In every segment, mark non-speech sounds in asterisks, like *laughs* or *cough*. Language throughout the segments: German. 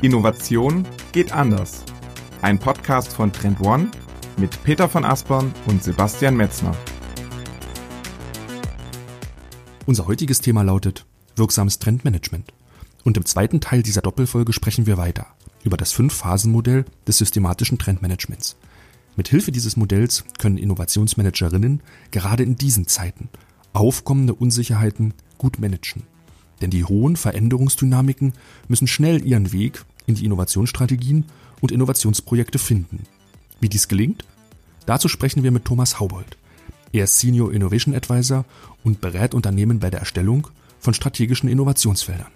Innovation geht anders. Ein Podcast von Trend One mit Peter von Aspern und Sebastian Metzner. Unser heutiges Thema lautet wirksames Trendmanagement. Und im zweiten Teil dieser Doppelfolge sprechen wir weiter über das Fünf-Phasen-Modell des systematischen Trendmanagements. Mit Hilfe dieses Modells können Innovationsmanagerinnen gerade in diesen Zeiten aufkommende Unsicherheiten gut managen. Denn die hohen Veränderungsdynamiken müssen schnell ihren Weg in die Innovationsstrategien und Innovationsprojekte finden. Wie dies gelingt? Dazu sprechen wir mit Thomas Haubold. Er ist Senior Innovation Advisor und berät Unternehmen bei der Erstellung von strategischen Innovationsfeldern.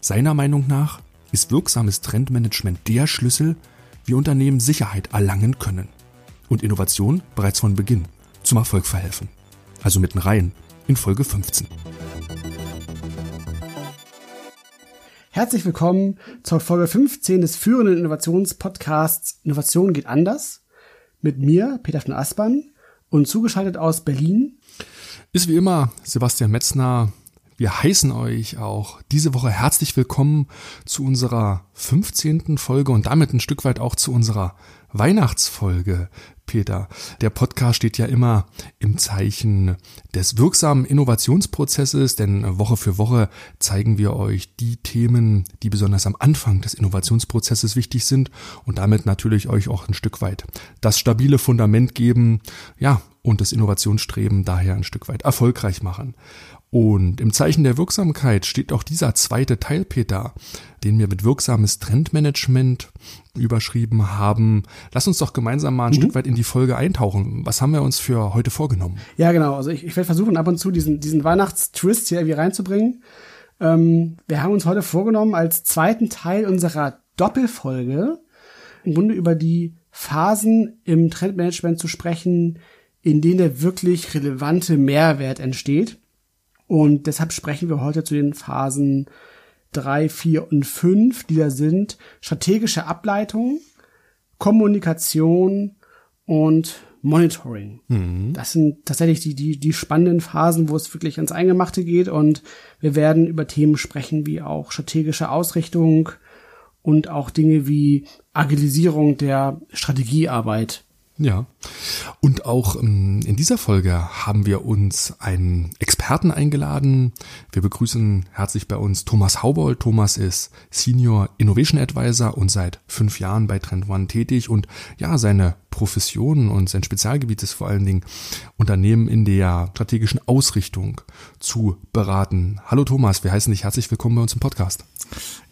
Seiner Meinung nach ist wirksames Trendmanagement der Schlüssel, wie Unternehmen Sicherheit erlangen können und Innovation bereits von Beginn zum Erfolg verhelfen. Also mitten rein in Folge 15. Herzlich willkommen zur Folge 15 des führenden Innovationspodcasts Innovation geht anders. Mit mir, Peter von Aspern, und zugeschaltet aus Berlin. Ist wie immer Sebastian Metzner. Wir heißen euch auch diese Woche herzlich willkommen zu unserer 15. Folge und damit ein Stück weit auch zu unserer Weihnachtsfolge, Peter. Der Podcast steht ja immer im Zeichen des wirksamen Innovationsprozesses, denn Woche für Woche zeigen wir euch die Themen, die besonders am Anfang des Innovationsprozesses wichtig sind und damit natürlich euch auch ein Stück weit das stabile Fundament geben, ja, und das Innovationsstreben daher ein Stück weit erfolgreich machen. Und im Zeichen der Wirksamkeit steht auch dieser zweite Teil, Peter, den wir mit wirksames Trendmanagement überschrieben haben. Lass uns doch gemeinsam mal ein mhm. Stück weit in die Folge eintauchen. Was haben wir uns für heute vorgenommen? Ja, genau. Also ich, ich werde versuchen, ab und zu diesen, diesen Weihnachtstwist hier irgendwie reinzubringen. Ähm, wir haben uns heute vorgenommen, als zweiten Teil unserer Doppelfolge im Grunde über die Phasen im Trendmanagement zu sprechen, in denen der wirklich relevante Mehrwert entsteht. Und deshalb sprechen wir heute zu den Phasen drei, vier und fünf, die da sind. Strategische Ableitung, Kommunikation und Monitoring. Mhm. Das sind tatsächlich die, die, die spannenden Phasen, wo es wirklich ans Eingemachte geht. Und wir werden über Themen sprechen wie auch strategische Ausrichtung und auch Dinge wie Agilisierung der Strategiearbeit. Ja. Und auch ähm, in dieser Folge haben wir uns einen Experten eingeladen. Wir begrüßen herzlich bei uns Thomas Haubold. Thomas ist Senior Innovation Advisor und seit fünf Jahren bei Trend One tätig und ja, seine Profession und sein Spezialgebiet ist vor allen Dingen Unternehmen in der strategischen Ausrichtung zu beraten. Hallo Thomas, wir heißen dich herzlich willkommen bei uns im Podcast.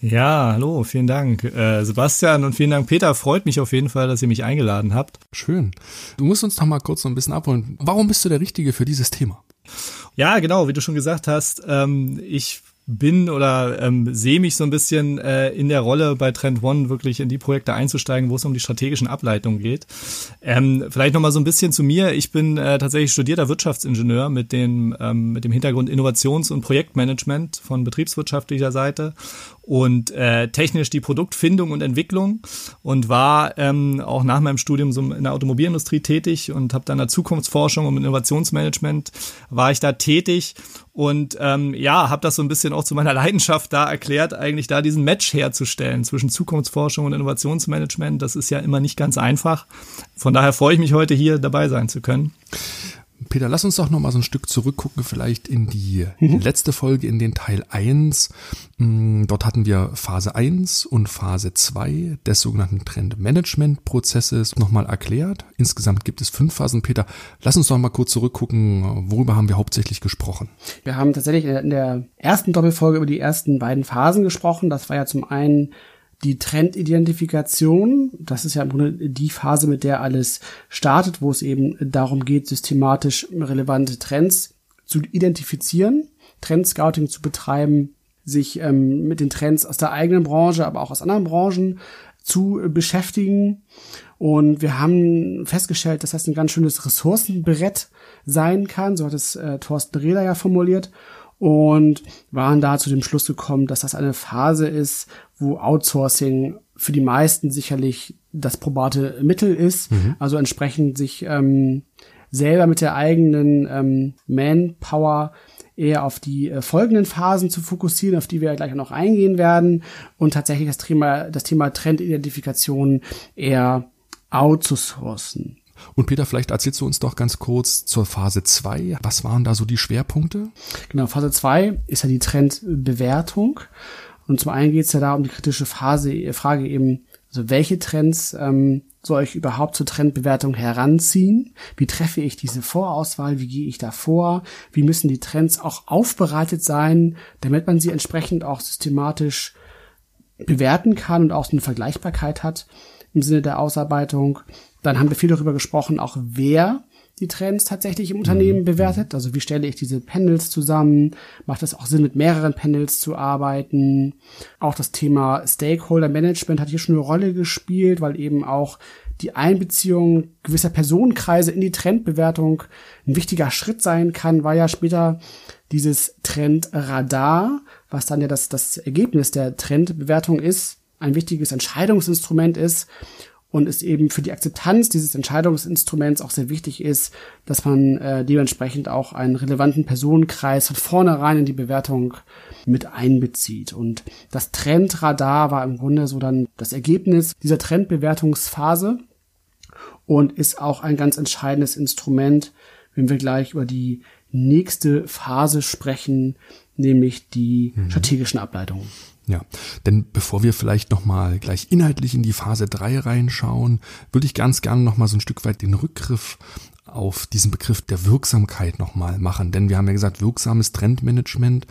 Ja, hallo, vielen Dank äh, Sebastian und vielen Dank Peter. Freut mich auf jeden Fall, dass ihr mich eingeladen habt. Schön. Du musst uns noch mal kurz so ein bisschen abholen. Warum bist du der Richtige für dieses Thema? Ja, genau, wie du schon gesagt hast, ähm, ich bin oder ähm, sehe mich so ein bisschen äh, in der Rolle bei Trend One wirklich in die Projekte einzusteigen, wo es um die strategischen Ableitungen geht. Ähm, vielleicht noch mal so ein bisschen zu mir. Ich bin äh, tatsächlich studierter Wirtschaftsingenieur mit dem ähm, mit dem Hintergrund Innovations- und Projektmanagement von betriebswirtschaftlicher Seite und äh, technisch die Produktfindung und Entwicklung und war ähm, auch nach meinem Studium so in der Automobilindustrie tätig und habe dann in der Zukunftsforschung und Innovationsmanagement war ich da tätig und ähm, ja, habe das so ein bisschen auch zu meiner *laughs* Leidenschaft da erklärt, eigentlich da diesen Match herzustellen zwischen Zukunftsforschung und Innovationsmanagement. Das ist ja immer nicht ganz einfach. Von daher freue ich mich heute hier dabei sein zu können. Peter, lass uns doch noch mal so ein Stück zurückgucken, vielleicht in die mhm. letzte Folge, in den Teil 1. Mm, dort hatten wir Phase 1 und Phase 2 des sogenannten Trendmanagement-Prozesses nochmal erklärt. Insgesamt gibt es fünf Phasen. Peter, lass uns doch mal kurz zurückgucken, worüber haben wir hauptsächlich gesprochen? Wir haben tatsächlich in der ersten Doppelfolge über die ersten beiden Phasen gesprochen. Das war ja zum einen die Trendidentifikation, das ist ja im Grunde die Phase, mit der alles startet, wo es eben darum geht, systematisch relevante Trends zu identifizieren, Trendscouting zu betreiben, sich ähm, mit den Trends aus der eigenen Branche, aber auch aus anderen Branchen zu beschäftigen. Und wir haben festgestellt, dass das ein ganz schönes Ressourcenbrett sein kann, so hat es äh, Thorsten Rehler ja formuliert und waren da zu dem Schluss gekommen, dass das eine Phase ist, wo Outsourcing für die meisten sicherlich das probate Mittel ist. Mhm. Also entsprechend sich ähm, selber mit der eigenen ähm, Manpower eher auf die äh, folgenden Phasen zu fokussieren, auf die wir gleich noch eingehen werden und tatsächlich das Thema, das Thema Trendidentifikation eher outzusourcen. Und Peter, vielleicht erzählst du uns doch ganz kurz zur Phase 2. Was waren da so die Schwerpunkte? Genau, Phase 2 ist ja die Trendbewertung. Und zum einen geht es ja da um die kritische Phase, Frage eben, also welche Trends ähm, soll ich überhaupt zur Trendbewertung heranziehen? Wie treffe ich diese Vorauswahl? Wie gehe ich da vor? Wie müssen die Trends auch aufbereitet sein, damit man sie entsprechend auch systematisch bewerten kann und auch so eine Vergleichbarkeit hat im Sinne der Ausarbeitung? Dann haben wir viel darüber gesprochen, auch wer die Trends tatsächlich im Unternehmen mhm. bewertet. Also wie stelle ich diese Panels zusammen? Macht es auch Sinn, mit mehreren Panels zu arbeiten? Auch das Thema Stakeholder Management hat hier schon eine Rolle gespielt, weil eben auch die Einbeziehung gewisser Personenkreise in die Trendbewertung ein wichtiger Schritt sein kann, war ja später dieses Trendradar, was dann ja das, das Ergebnis der Trendbewertung ist, ein wichtiges Entscheidungsinstrument ist und es eben für die Akzeptanz dieses Entscheidungsinstruments auch sehr wichtig ist, dass man äh, dementsprechend auch einen relevanten Personenkreis von vornherein in die Bewertung mit einbezieht. Und das Trendradar war im Grunde so dann das Ergebnis dieser Trendbewertungsphase und ist auch ein ganz entscheidendes Instrument, wenn wir gleich über die nächste Phase sprechen, nämlich die mhm. strategischen Ableitungen. Ja, denn bevor wir vielleicht nochmal gleich inhaltlich in die Phase 3 reinschauen, würde ich ganz gerne nochmal so ein Stück weit den Rückgriff auf diesen Begriff der Wirksamkeit nochmal machen. Denn wir haben ja gesagt, wirksames Trendmanagement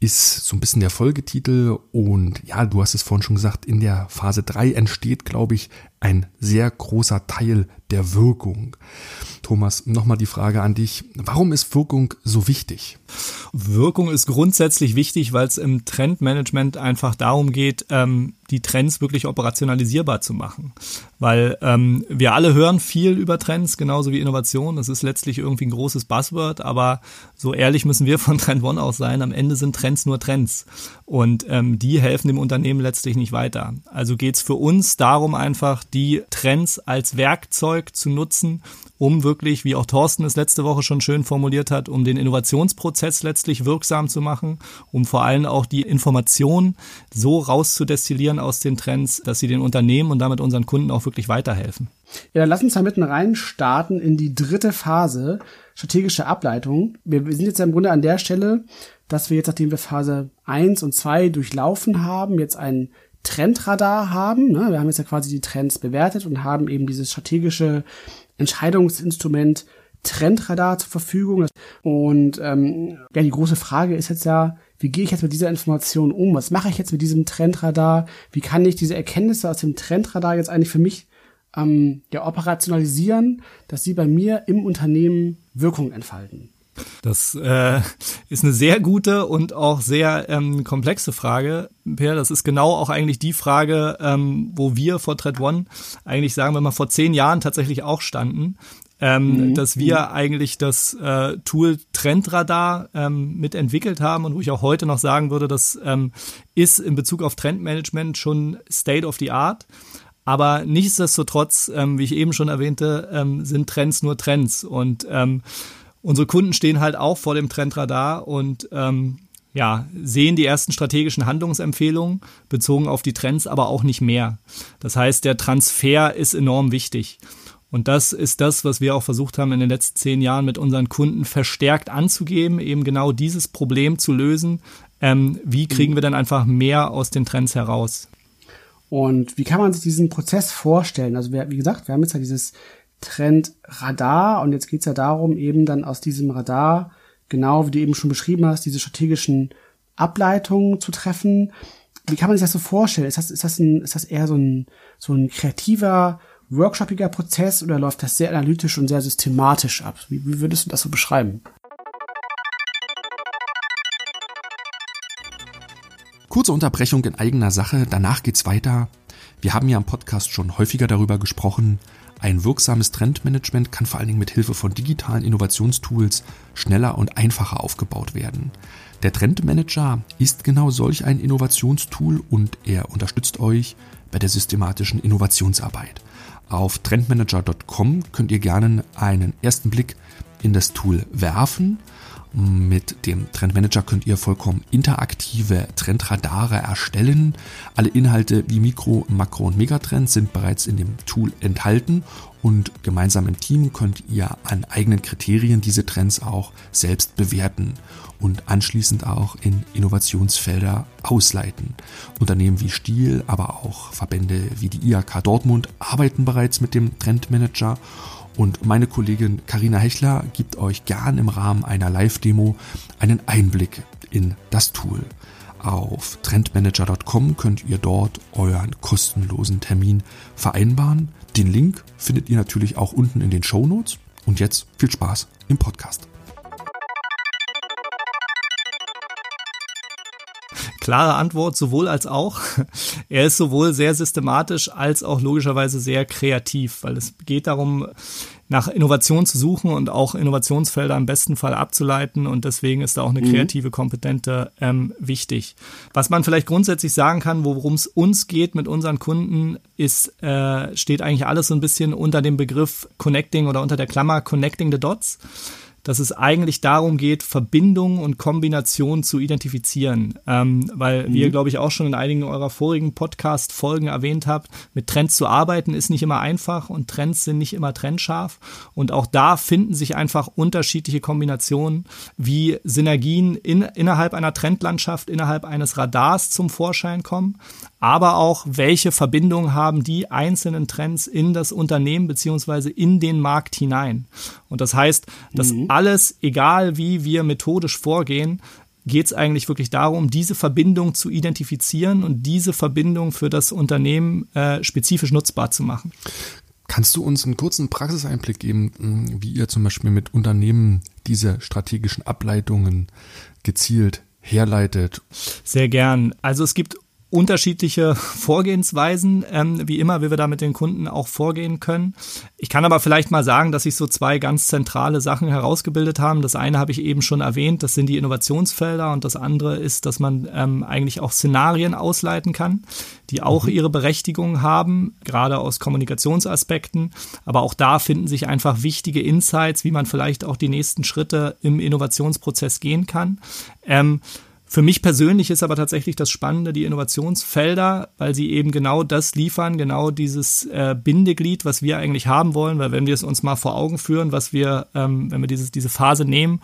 ist so ein bisschen der Folgetitel und ja, du hast es vorhin schon gesagt, in der Phase 3 entsteht, glaube ich, ein sehr großer Teil der Wirkung. Thomas, nochmal die Frage an dich. Warum ist Wirkung so wichtig? Wirkung ist grundsätzlich wichtig, weil es im Trendmanagement einfach darum geht, ähm, die Trends wirklich operationalisierbar zu machen. Weil ähm, wir alle hören viel über Trends, genauso wie Innovation. Das ist letztlich irgendwie ein großes Buzzword, aber so ehrlich müssen wir von *laughs* Trend One aus sein. Am Ende sind Trends nur Trends. Und ähm, die helfen dem Unternehmen letztlich nicht weiter. Also geht es für uns darum, einfach die Trends als Werkzeug zu nutzen, um wirklich, wie auch Thorsten es letzte Woche schon schön formuliert hat, um den Innovationsprozess letztlich wirksam zu machen, um vor allem auch die Informationen so rauszudestillieren aus den Trends, dass sie den Unternehmen und damit unseren Kunden auch wirklich weiterhelfen. Ja, dann lass uns da mitten rein starten in die dritte Phase, strategische Ableitung. Wir sind jetzt ja im Grunde an der Stelle, dass wir jetzt, nachdem wir Phase 1 und 2 durchlaufen haben, jetzt ein Trendradar haben. Ne? Wir haben jetzt ja quasi die Trends bewertet und haben eben dieses strategische Entscheidungsinstrument Trendradar zur Verfügung. Und ähm, ja, die große Frage ist jetzt ja, wie gehe ich jetzt mit dieser Information um? Was mache ich jetzt mit diesem Trendradar? Wie kann ich diese Erkenntnisse aus dem Trendradar jetzt eigentlich für mich ähm, ja, operationalisieren, dass sie bei mir im Unternehmen Wirkung entfalten? Das äh, ist eine sehr gute und auch sehr ähm, komplexe Frage, Per. Das ist genau auch eigentlich die Frage, ähm, wo wir vor Thread One eigentlich sagen wir mal vor zehn Jahren tatsächlich auch standen. Ähm, mhm. dass wir mhm. eigentlich das äh, Tool Trendradar ähm, mitentwickelt haben und wo ich auch heute noch sagen würde, das ähm, ist in Bezug auf Trendmanagement schon State of the Art. Aber nichtsdestotrotz, ähm, wie ich eben schon erwähnte, ähm, sind Trends nur Trends und ähm, unsere Kunden stehen halt auch vor dem Trendradar und ähm, ja, sehen die ersten strategischen Handlungsempfehlungen bezogen auf die Trends, aber auch nicht mehr. Das heißt, der Transfer ist enorm wichtig. Und das ist das, was wir auch versucht haben in den letzten zehn Jahren mit unseren Kunden verstärkt anzugeben, eben genau dieses Problem zu lösen. Ähm, wie kriegen wir dann einfach mehr aus den Trends heraus? Und wie kann man sich diesen Prozess vorstellen? Also wir, wie gesagt, wir haben jetzt ja dieses Trend Radar und jetzt geht's ja darum, eben dann aus diesem Radar, genau wie du eben schon beschrieben hast, diese strategischen Ableitungen zu treffen. Wie kann man sich das so vorstellen? Ist das, ist das, ein, ist das eher so ein, so ein kreativer, workshopiger Prozess oder läuft das sehr analytisch und sehr systematisch ab? Wie, wie würdest du das so beschreiben? Kurze Unterbrechung in eigener Sache, danach geht's weiter. Wir haben ja im Podcast schon häufiger darüber gesprochen, ein wirksames Trendmanagement kann vor allen Dingen mit Hilfe von digitalen Innovationstools schneller und einfacher aufgebaut werden. Der Trendmanager ist genau solch ein Innovationstool und er unterstützt euch bei der systematischen Innovationsarbeit. Auf trendmanager.com könnt ihr gerne einen ersten Blick in das Tool werfen. Mit dem Trendmanager könnt ihr vollkommen interaktive Trendradare erstellen. Alle Inhalte wie Mikro, Makro und Megatrends sind bereits in dem Tool enthalten und gemeinsam im Team könnt ihr an eigenen Kriterien diese Trends auch selbst bewerten und anschließend auch in Innovationsfelder ausleiten. Unternehmen wie Stiel, aber auch Verbände wie die IAK Dortmund arbeiten bereits mit dem Trendmanager und meine Kollegin Karina Hechler gibt euch gern im Rahmen einer Live-Demo einen Einblick in das Tool. Auf trendmanager.com könnt ihr dort euren kostenlosen Termin vereinbaren. Den Link findet ihr natürlich auch unten in den Show Notes. Und jetzt viel Spaß im Podcast. Klare Antwort, sowohl als auch. *laughs* Er ist sowohl sehr systematisch als auch logischerweise sehr kreativ, weil es geht darum, nach Innovation zu suchen und auch Innovationsfelder im besten Fall abzuleiten und deswegen ist da auch eine mhm. kreative Kompetente ähm, wichtig. Was man vielleicht grundsätzlich sagen kann, worum es uns geht mit unseren Kunden, ist, äh, steht eigentlich alles so ein bisschen unter dem Begriff Connecting oder unter der Klammer Connecting the Dots dass es eigentlich darum geht, Verbindungen und Kombinationen zu identifizieren. Ähm, weil, mhm. wie ihr, glaube ich, auch schon in einigen eurer vorigen Podcast-Folgen erwähnt habt, mit Trends zu arbeiten ist nicht immer einfach und Trends sind nicht immer trendscharf. Und auch da finden sich einfach unterschiedliche Kombinationen, wie Synergien in, innerhalb einer Trendlandschaft, innerhalb eines Radars zum Vorschein kommen, aber auch welche Verbindungen haben die einzelnen Trends in das Unternehmen beziehungsweise in den Markt hinein. Und das heißt, dass mhm. Alles, egal wie wir methodisch vorgehen, geht es eigentlich wirklich darum, diese Verbindung zu identifizieren und diese Verbindung für das Unternehmen äh, spezifisch nutzbar zu machen. Kannst du uns einen kurzen Praxiseinblick geben, hm, wie ihr zum Beispiel mit Unternehmen diese strategischen Ableitungen gezielt herleitet? Sehr gern. Also es gibt unterschiedliche Vorgehensweisen, ähm, wie immer, wie wir da mit den Kunden auch vorgehen können. Ich kann aber vielleicht mal sagen, dass sich so zwei ganz zentrale Sachen herausgebildet haben. Das eine habe ich eben schon erwähnt, das sind die Innovationsfelder und das andere ist, dass man ähm, eigentlich auch Szenarien ausleiten kann, die auch mhm. ihre Berechtigung haben, gerade aus Kommunikationsaspekten. Aber auch da finden sich einfach wichtige Insights, wie man vielleicht auch die nächsten Schritte im Innovationsprozess gehen kann. Ähm, für mich persönlich ist aber tatsächlich das Spannende die Innovationsfelder, weil sie eben genau das liefern, genau dieses äh, Bindeglied, was wir eigentlich haben wollen, weil wenn wir es uns mal vor Augen führen, was wir, ähm, wenn wir dieses, diese Phase nehmen,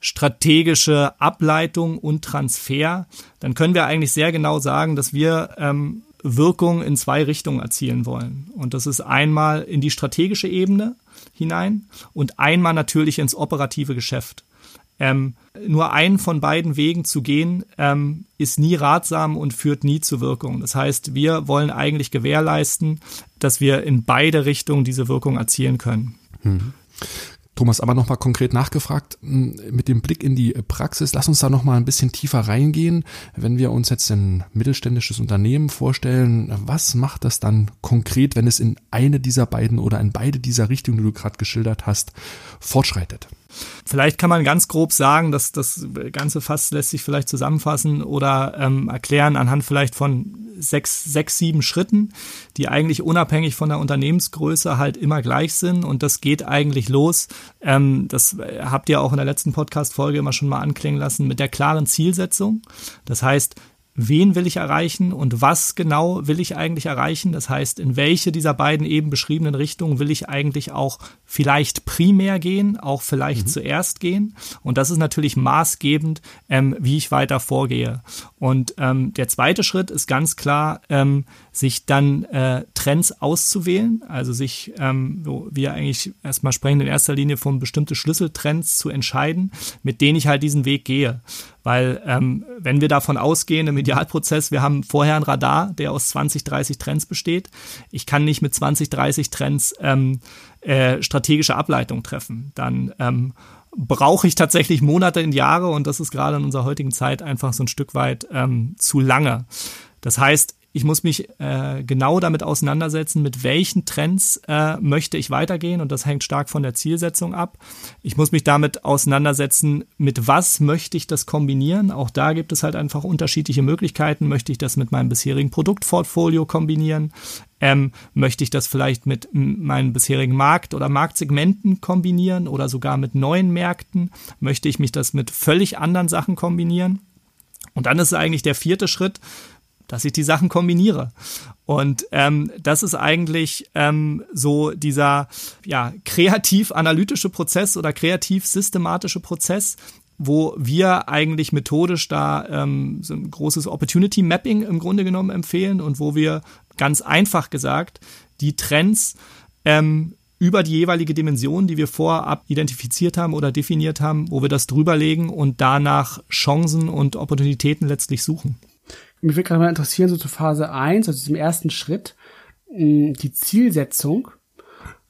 strategische Ableitung und Transfer, dann können wir eigentlich sehr genau sagen, dass wir ähm, Wirkung in zwei Richtungen erzielen wollen. Und das ist einmal in die strategische Ebene hinein und einmal natürlich ins operative Geschäft. Ähm, nur einen von beiden Wegen zu gehen, ähm, ist nie ratsam und führt nie zur Wirkung. Das heißt, wir wollen eigentlich gewährleisten, dass wir in beide Richtungen diese Wirkung erzielen können. Mhm. Thomas, aber nochmal konkret nachgefragt, mit dem Blick in die Praxis, lass uns da nochmal ein bisschen tiefer reingehen. Wenn wir uns jetzt ein mittelständisches Unternehmen vorstellen, was macht das dann konkret, wenn es in eine dieser beiden oder in beide dieser Richtungen, die du gerade geschildert hast, fortschreitet? Vielleicht kann man ganz grob sagen, dass das Ganze fast lässt sich vielleicht zusammenfassen oder ähm, erklären anhand vielleicht von sechs, sechs, sieben Schritten, die eigentlich unabhängig von der Unternehmensgröße halt immer gleich sind. Und das geht eigentlich los. Ähm, das habt ihr auch in der letzten Podcast-Folge immer schon mal anklingen lassen mit der klaren Zielsetzung. Das heißt, wen will ich erreichen und was genau will ich eigentlich erreichen. Das heißt, in welche dieser beiden eben beschriebenen Richtungen will ich eigentlich auch vielleicht primär gehen, auch vielleicht mhm. zuerst gehen. Und das ist natürlich maßgebend, ähm, wie ich weiter vorgehe. Und ähm, der zweite Schritt ist ganz klar, ähm, sich dann äh, Trends auszuwählen, also sich, ähm, wo wir eigentlich erstmal sprechen, in erster Linie von bestimmte Schlüsseltrends zu entscheiden, mit denen ich halt diesen Weg gehe. Weil ähm, wenn wir davon ausgehen im Idealprozess, wir haben vorher ein Radar, der aus 20, 30 Trends besteht. Ich kann nicht mit 20, 30 Trends ähm, äh, strategische Ableitung treffen. Dann ähm, brauche ich tatsächlich Monate in Jahre und das ist gerade in unserer heutigen Zeit einfach so ein Stück weit ähm, zu lange. Das heißt, ich muss mich äh, genau damit auseinandersetzen, mit welchen Trends äh, möchte ich weitergehen und das hängt stark von der Zielsetzung ab. Ich muss mich damit auseinandersetzen, mit was möchte ich das kombinieren. Auch da gibt es halt einfach unterschiedliche Möglichkeiten. Möchte ich das mit meinem bisherigen Produktportfolio kombinieren? Ähm, möchte ich das vielleicht mit meinen bisherigen Markt- oder Marktsegmenten kombinieren oder sogar mit neuen Märkten? Möchte ich mich das mit völlig anderen Sachen kombinieren? Und dann ist eigentlich der vierte Schritt, dass ich die Sachen kombiniere. Und ähm, das ist eigentlich ähm, so dieser ja, kreativ-analytische Prozess oder kreativ-systematische Prozess, wo wir eigentlich methodisch da ähm, so ein großes Opportunity Mapping im Grunde genommen empfehlen und wo wir ganz einfach gesagt die Trends ähm, über die jeweilige Dimension, die wir vorab identifiziert haben oder definiert haben, wo wir das drüberlegen und danach Chancen und Opportunitäten letztlich suchen. Mich würde gerade mal interessieren, so zu Phase 1, also diesem ersten Schritt, die Zielsetzung.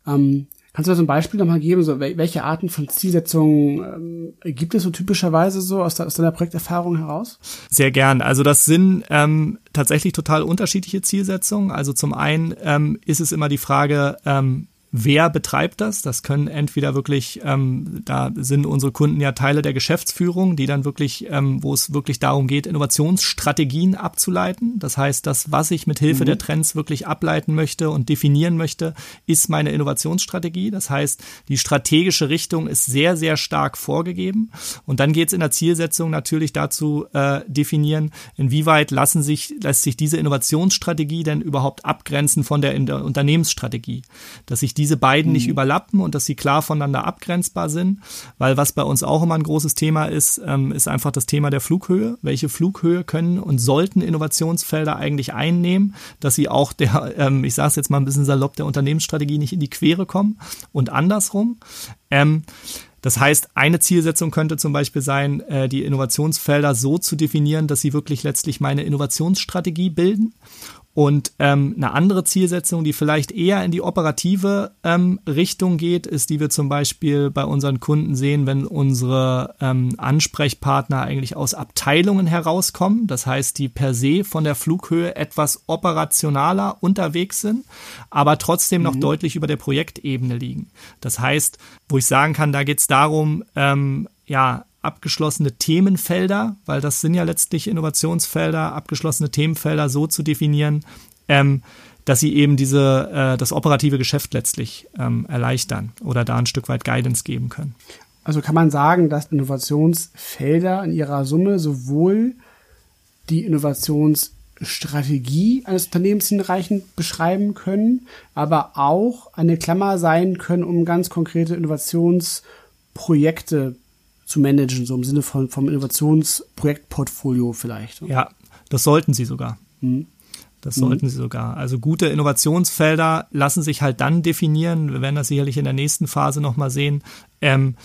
Ähm, kannst du da so ein Beispiel nochmal geben, so welche Arten von Zielsetzungen ähm, gibt es so typischerweise so aus, aus, deiner Projekterfahrung heraus? Sehr gern. Also das sind ähm, tatsächlich total unterschiedliche Zielsetzungen. Also zum einen ähm, ist es immer die Frage, ähm, wer betreibt das. Das können entweder wirklich, ähm, da sind unsere Kunden ja Teile der Geschäftsführung, die dann wirklich, ähm, wo es wirklich darum geht, Innovationsstrategien abzuleiten. Das heißt, das, was ich mit Hilfe mhm. der Trends wirklich ableiten möchte und definieren möchte, ist meine Innovationsstrategie. Das heißt, die strategische Richtung ist sehr, sehr stark vorgegeben. Und dann geht es in der Zielsetzung natürlich dazu äh, definieren, inwieweit lassen sich, lässt sich diese Innovationsstrategie denn überhaupt abgrenzen von der, der Unternehmensstrategie. Dass ich diese beiden mhm. nicht überlappen und dass sie klar voneinander abgrenzbar sind. Weil was bei uns auch immer ein großes Thema ist, ähm, ist einfach das Thema der Flughöhe. Welche Flughöhe können und sollten Innovationsfelder eigentlich einnehmen, dass sie auch der, *laughs* ähm, ich sage es jetzt mal ein bisschen salopp, der Unternehmensstrategie nicht in die Quere kommen und andersrum. Ähm, das heißt, eine Zielsetzung könnte zum Beispiel sein, äh, die Innovationsfelder so zu definieren, dass sie wirklich letztlich meine Innovationsstrategie bilden. Und ähm, eine andere Zielsetzung, die vielleicht eher in die operative ähm, Richtung geht, ist, die wir zum Beispiel bei unseren Kunden sehen, wenn unsere ähm, Ansprechpartner eigentlich aus Abteilungen herauskommen. Das heißt, die per se von der Flughöhe etwas operationaler unterwegs sind, aber trotzdem noch mhm. deutlich über der Projektebene liegen. Das heißt, wo ich sagen kann, da geht es darum, ähm, ja, abgeschlossene Themenfelder, weil das sind ja letztlich Innovationsfelder, abgeschlossene Themenfelder so zu definieren, ähm, dass sie eben diese äh, das operative Geschäft letztlich ähm, erleichtern oder da ein Stück weit Guidance geben können. Also kann man sagen, dass Innovationsfelder in ihrer Summe sowohl die Innovationsstrategie eines Unternehmens hinreichend beschreiben können, aber auch eine Klammer sein können, um ganz konkrete Innovationsprojekte zu managen, so im Sinne von vom Innovationsprojektportfolio vielleicht. Ja, das sollten sie sogar. Mhm. Das sollten mhm. sie sogar. Also gute Innovationsfelder lassen sich halt dann definieren. Wir werden das sicherlich in der nächsten Phase nochmal sehen. Ähm,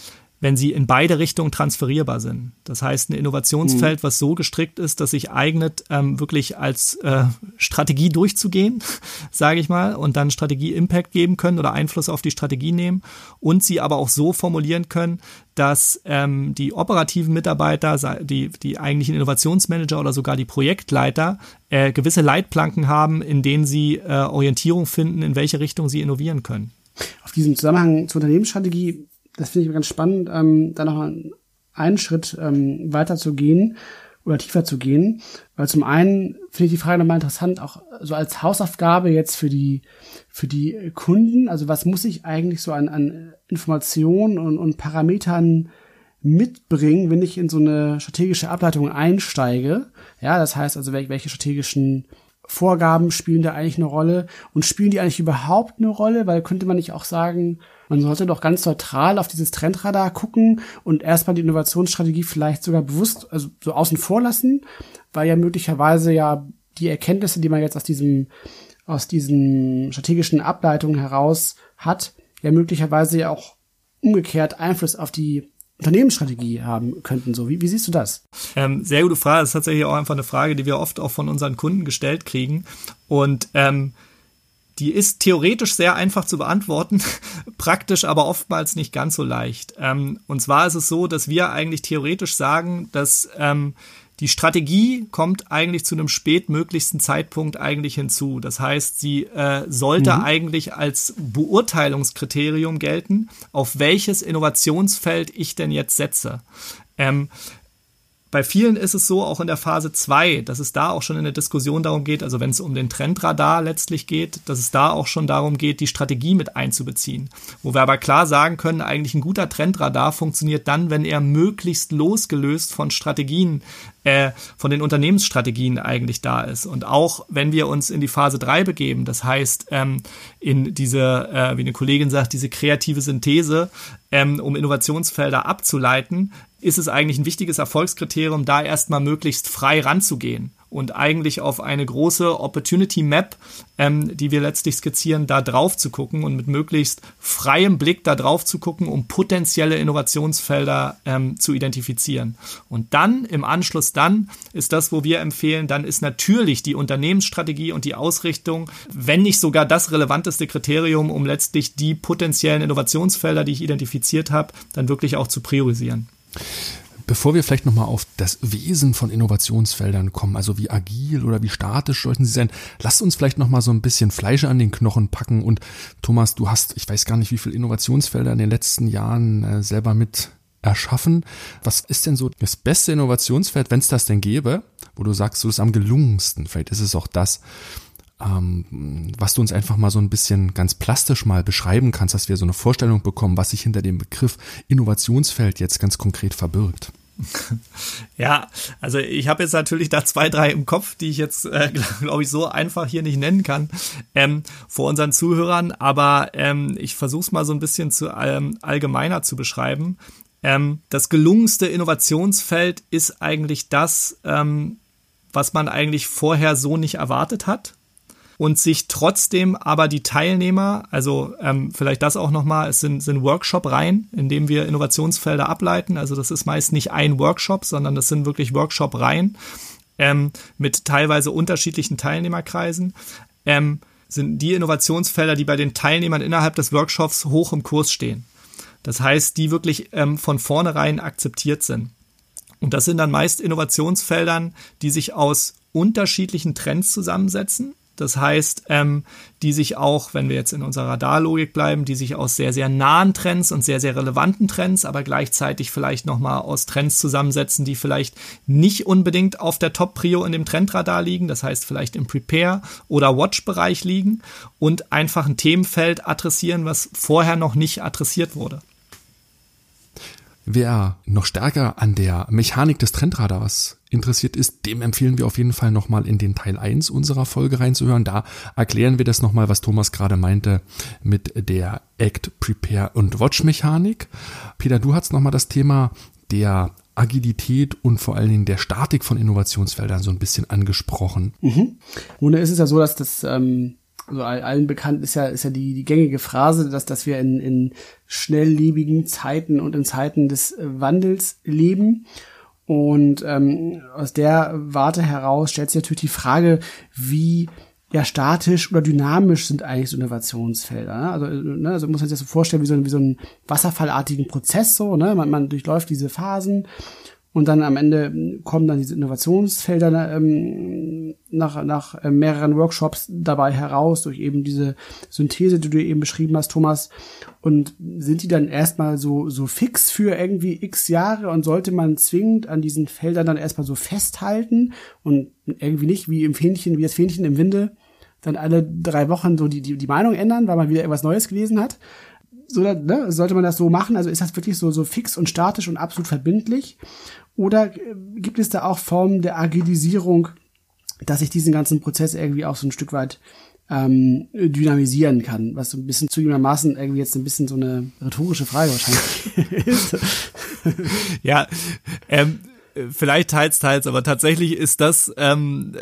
wenn sie in beide Richtungen transferierbar sind. Das heißt, ein Innovationsfeld, mhm. was so gestrickt ist, dass sich eignet, ähm, wirklich als äh, Strategie durchzugehen, *laughs* sage ich mal, und dann Strategie-Impact geben können oder Einfluss auf die Strategie nehmen und sie aber auch so formulieren können, dass ähm, die operativen Mitarbeiter, die, die eigentlichen Innovationsmanager oder sogar die Projektleiter äh, gewisse Leitplanken haben, in denen sie äh, Orientierung finden, in welche Richtung sie innovieren können. Auf diesen Zusammenhang zur Unternehmensstrategie das finde ich ganz spannend, ähm, da noch einen Schritt ähm, weiter zu gehen oder tiefer zu gehen. Weil zum einen finde ich die Frage nochmal interessant, auch so als Hausaufgabe jetzt für die, für die Kunden. Also was muss ich eigentlich so an, an Informationen und, und Parametern mitbringen, wenn ich in so eine strategische Ableitung einsteige? Ja, das heißt also, welche strategischen Vorgaben spielen da eigentlich eine Rolle und spielen die eigentlich überhaupt eine Rolle? Weil könnte man nicht auch sagen, man sollte doch ganz neutral auf dieses Trendradar gucken und erstmal die Innovationsstrategie vielleicht sogar bewusst, also so außen vor lassen, weil ja möglicherweise ja die Erkenntnisse, die man jetzt aus diesem, aus diesen strategischen Ableitungen heraus hat, ja möglicherweise ja auch umgekehrt Einfluss auf die Unternehmensstrategie haben könnten. So, wie, wie siehst du das? Ähm, sehr gute Frage. Das ist tatsächlich auch einfach eine Frage, die wir oft auch von unseren Kunden gestellt kriegen. Und ähm, die ist theoretisch sehr einfach zu beantworten, *laughs* praktisch aber oftmals nicht ganz so leicht. Ähm, und zwar ist es so, dass wir eigentlich theoretisch sagen, dass ähm, Die Strategie kommt eigentlich zu einem spätmöglichsten Zeitpunkt eigentlich hinzu. Das heißt, sie äh, sollte mhm. eigentlich als Beurteilungskriterium gelten, auf welches Innovationsfeld ich denn jetzt setze. Ähm, bei vielen ist es so, auch in der Phase 2, dass es da auch schon in der Diskussion darum geht, also wenn es um den Trendradar letztlich geht, dass es da auch schon darum geht, die Strategie mit einzubeziehen. Wo wir aber klar sagen können, eigentlich ein guter Trendradar funktioniert dann, wenn er möglichst losgelöst von Strategien äh, von den Unternehmensstrategien eigentlich da ist. Und auch wenn wir uns in die Phase 3 begeben, das heißt ähm, in diese, äh, wie eine Kollegin sagt, diese kreative Synthese, ähm, um Innovationsfelder abzuleiten, ist es eigentlich ein wichtiges Erfolgskriterium, da erstmal möglichst frei ranzugehen und eigentlich auf eine große Opportunity Map, ähm, die wir letztlich skizzieren, da drauf zu gucken und mit möglichst freiem Blick da drauf zu gucken, um potenzielle Innovationsfelder ähm, zu identifizieren. Und dann im Anschluss dann ist das, wo wir empfehlen, dann ist natürlich die Unternehmensstrategie und die Ausrichtung, wenn nicht sogar das relevanteste Kriterium, um letztlich die potenziellen Innovationsfelder, die ich identifiziert habe, dann wirklich auch zu priorisieren. Bevor wir vielleicht nochmal auf das Wesen von Innovationsfeldern kommen, also wie agil oder wie statisch sollten sie sein, lass uns vielleicht nochmal so ein bisschen Fleisch an den Knochen packen. Und Thomas, du hast, ich weiß gar nicht, wie viele Innovationsfelder in den letzten Jahren äh, selber mit erschaffen. Was ist denn so das beste Innovationsfeld, wenn es das denn gäbe, wo du sagst, so ist am gelungensten, vielleicht ist es auch das, ähm, was du uns einfach mal so ein bisschen ganz plastisch mal beschreiben kannst, dass wir so eine Vorstellung bekommen, was sich hinter dem Begriff Innovationsfeld jetzt ganz konkret verbirgt. Ja, also ich habe jetzt natürlich da zwei, drei im Kopf, die ich jetzt, äh, *laughs* glaube ich, so einfach hier nicht nennen kann ähm, vor unseren Zuhörern, aber ähm, ich versuche es mal so ein bisschen zu ähm, allgemeiner zu beschreiben. Ähm, das gelungenste Innovationsfeld ist eigentlich das, ähm, was man eigentlich vorher so nicht erwartet hat und sich trotzdem aber die Teilnehmer, also ähm, vielleicht das auch nochmal, es sind, sind Workshop-Reihen, in dem wir Innovationsfelder ableiten. Also das ist meist nicht ein Workshop, sondern das sind wirklich Workshop-Reihen ähm, mit teilweise unterschiedlichen Teilnehmerkreisen. Ähm, sind die Innovationsfelder, die bei den Teilnehmern innerhalb des Workshops hoch im Kurs stehen. Das heißt, die wirklich ähm, von vornherein akzeptiert sind. Und das sind dann meist Innovationsfeldern, die sich aus unterschiedlichen Trends zusammensetzen. Das heißt, ähm, die sich auch, wenn wir jetzt in unserer Radarlogik bleiben, die sich aus sehr, sehr nahen Trends und sehr, sehr relevanten Trends, aber gleichzeitig vielleicht nochmal aus Trends zusammensetzen, die vielleicht nicht unbedingt auf der Top-Prio in dem Trendradar liegen, das heißt vielleicht im Prepare- oder Watch-Bereich liegen und einfach ein Themenfeld adressieren, was vorher noch nicht adressiert wurde. Wer noch stärker an der Mechanik des Trendradars interessiert ist, dem empfehlen wir auf jeden Fall nochmal in den Teil 1 unserer Folge reinzuhören. Da erklären wir das nochmal, was Thomas gerade meinte mit der Act, Prepare und Watch Mechanik. Peter, du hast nochmal das Thema der Agilität und vor allen Dingen der Statik von Innovationsfeldern so ein bisschen angesprochen. Mhm. Nun ist es ja so, dass das ähm, also allen bekannt ist ja, ist ja die, die gängige Phrase, dass, dass wir in, in schnelllebigen Zeiten und in Zeiten des Wandels leben. Und ähm, aus der Warte heraus stellt sich natürlich die Frage, wie ja statisch oder dynamisch sind eigentlich so Innovationsfelder. Ne? Also, ne, also muss man sich das so vorstellen wie so, wie so einen wasserfallartigen Prozess so. Ne? Man, man durchläuft diese Phasen und dann am Ende kommen dann diese Innovationsfelder ähm, nach, nach äh, mehreren Workshops dabei heraus, durch eben diese Synthese, die du eben beschrieben hast, Thomas. Und sind die dann erstmal so, so fix für irgendwie x Jahre und sollte man zwingend an diesen Feldern dann erstmal so festhalten und irgendwie nicht wie im Fähnchen, wie das Fähnchen im Winde, dann alle drei Wochen so die, die, die Meinung ändern, weil man wieder irgendwas Neues gelesen hat? So, ne, sollte man das so machen? Also ist das wirklich so, so fix und statisch und absolut verbindlich? Oder äh, gibt es da auch Formen der Agilisierung, dass ich diesen ganzen Prozess irgendwie auch so ein Stück weit ähm, dynamisieren kann, was so ein bisschen zugegebenermaßen irgendwie jetzt ein bisschen so eine rhetorische Frage wahrscheinlich *laughs* ist. ja, ähm, vielleicht teils, teils, aber tatsächlich ist das ähm,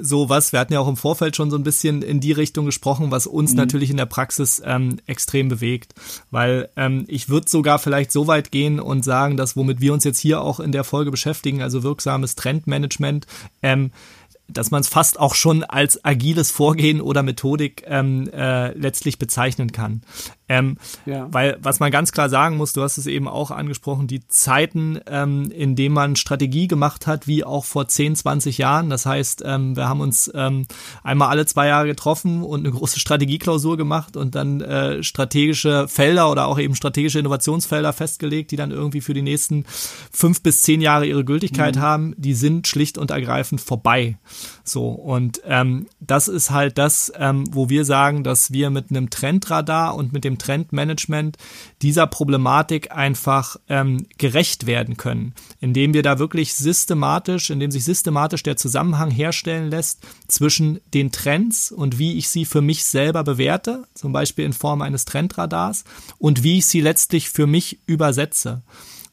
so was, wir hatten ja auch im Vorfeld schon so ein bisschen in die Richtung gesprochen, was uns mhm. natürlich in der Praxis ähm, extrem bewegt. Weil ähm, ich würde sogar vielleicht so weit gehen und sagen, dass womit wir uns jetzt hier auch in der Folge beschäftigen, also wirksames Trendmanagement, ähm, dass man es fast auch schon als agiles Vorgehen oder Methodik ähm, äh, letztlich bezeichnen kann. Ähm, ja. Weil was man ganz klar sagen muss, du hast es eben auch angesprochen, die Zeiten, ähm, in denen man Strategie gemacht hat, wie auch vor 10, 20 Jahren. Das heißt, ähm, wir haben uns ähm, einmal alle zwei Jahre getroffen und eine große Strategieklausur gemacht und dann äh, strategische Felder oder auch eben strategische Innovationsfelder festgelegt, die dann irgendwie für die nächsten fünf bis zehn Jahre ihre Gültigkeit mhm. haben. Die sind schlicht und ergreifend vorbei. So und ähm, das ist halt das, ähm, wo wir sagen, dass wir mit einem Trendradar und mit dem Trendmanagement dieser Problematik einfach ähm, gerecht werden können, indem wir da wirklich systematisch, indem sich systematisch der Zusammenhang herstellen lässt zwischen den Trends und wie ich sie für mich selber bewerte, zum Beispiel in Form eines Trendradars, und wie ich sie letztlich für mich übersetze.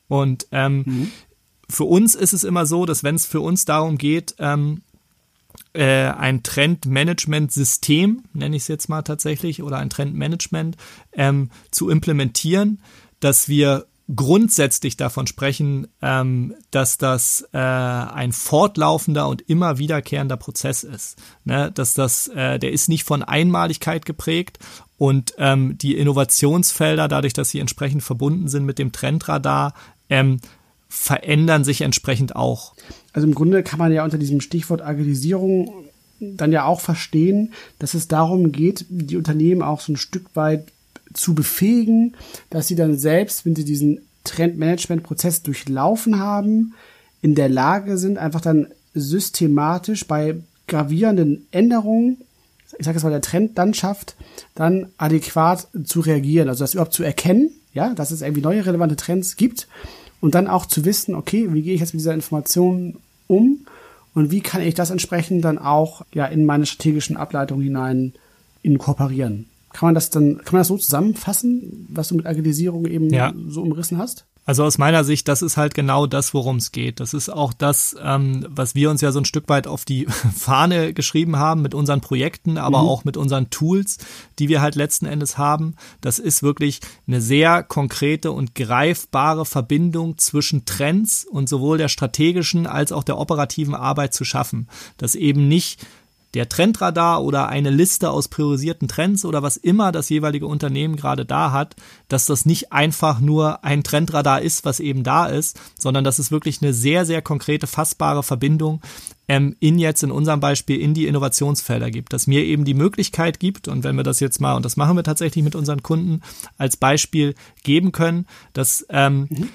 Und ähm, mhm. für uns ist es immer so, dass wenn es für uns darum geht, ähm, äh, ein Trendmanagement-System, nenne ich es jetzt mal tatsächlich, oder ein Trendmanagement ähm, zu implementieren, dass wir grundsätzlich davon sprechen, ähm, dass das äh, ein fortlaufender und immer wiederkehrender Prozess ist. Ne? Dass das, äh, der ist nicht von Einmaligkeit geprägt und ähm, die Innovationsfelder, dadurch, dass sie entsprechend verbunden sind mit dem Trendradar, ähm, verändern sich entsprechend auch. Also im Grunde kann man ja unter diesem Stichwort Agilisierung dann ja auch verstehen, dass es darum geht, die Unternehmen auch so ein Stück weit zu befähigen, dass sie dann selbst, wenn sie diesen Trendmanagement-Prozess durchlaufen haben, in der Lage sind, einfach dann systematisch bei gravierenden Änderungen, ich sage jetzt mal der Trendlandschaft, dann adäquat zu reagieren, also das überhaupt zu erkennen, ja, dass es irgendwie neue relevante Trends gibt und dann auch zu wissen, okay, wie gehe ich jetzt mit dieser Information um und wie kann ich das entsprechend dann auch ja in meine strategischen Ableitungen hinein inkorporieren. Kann man das dann, kann man das so zusammenfassen, was du mit Agilisierung eben ja. so umrissen hast? Also aus meiner Sicht, das ist halt genau das, worum es geht. Das ist auch das, ähm, was wir uns ja so ein Stück weit auf die *laughs* Fahne geschrieben haben mit unseren Projekten, aber mhm. auch mit unseren Tools, die wir halt letzten Endes haben. Das ist wirklich eine sehr konkrete und greifbare Verbindung zwischen Trends und sowohl der strategischen als auch der operativen Arbeit zu schaffen. Dass eben nicht der Trendradar oder eine Liste aus priorisierten Trends oder was immer das jeweilige Unternehmen gerade da hat, dass das nicht einfach nur ein Trendradar ist, was eben da ist, sondern dass es wirklich eine sehr, sehr konkrete, fassbare Verbindung ähm, in jetzt in unserem Beispiel in die Innovationsfelder gibt, dass mir eben die Möglichkeit gibt, und wenn wir das jetzt mal, und das machen wir tatsächlich mit unseren Kunden als Beispiel geben können, dass ähm, mhm.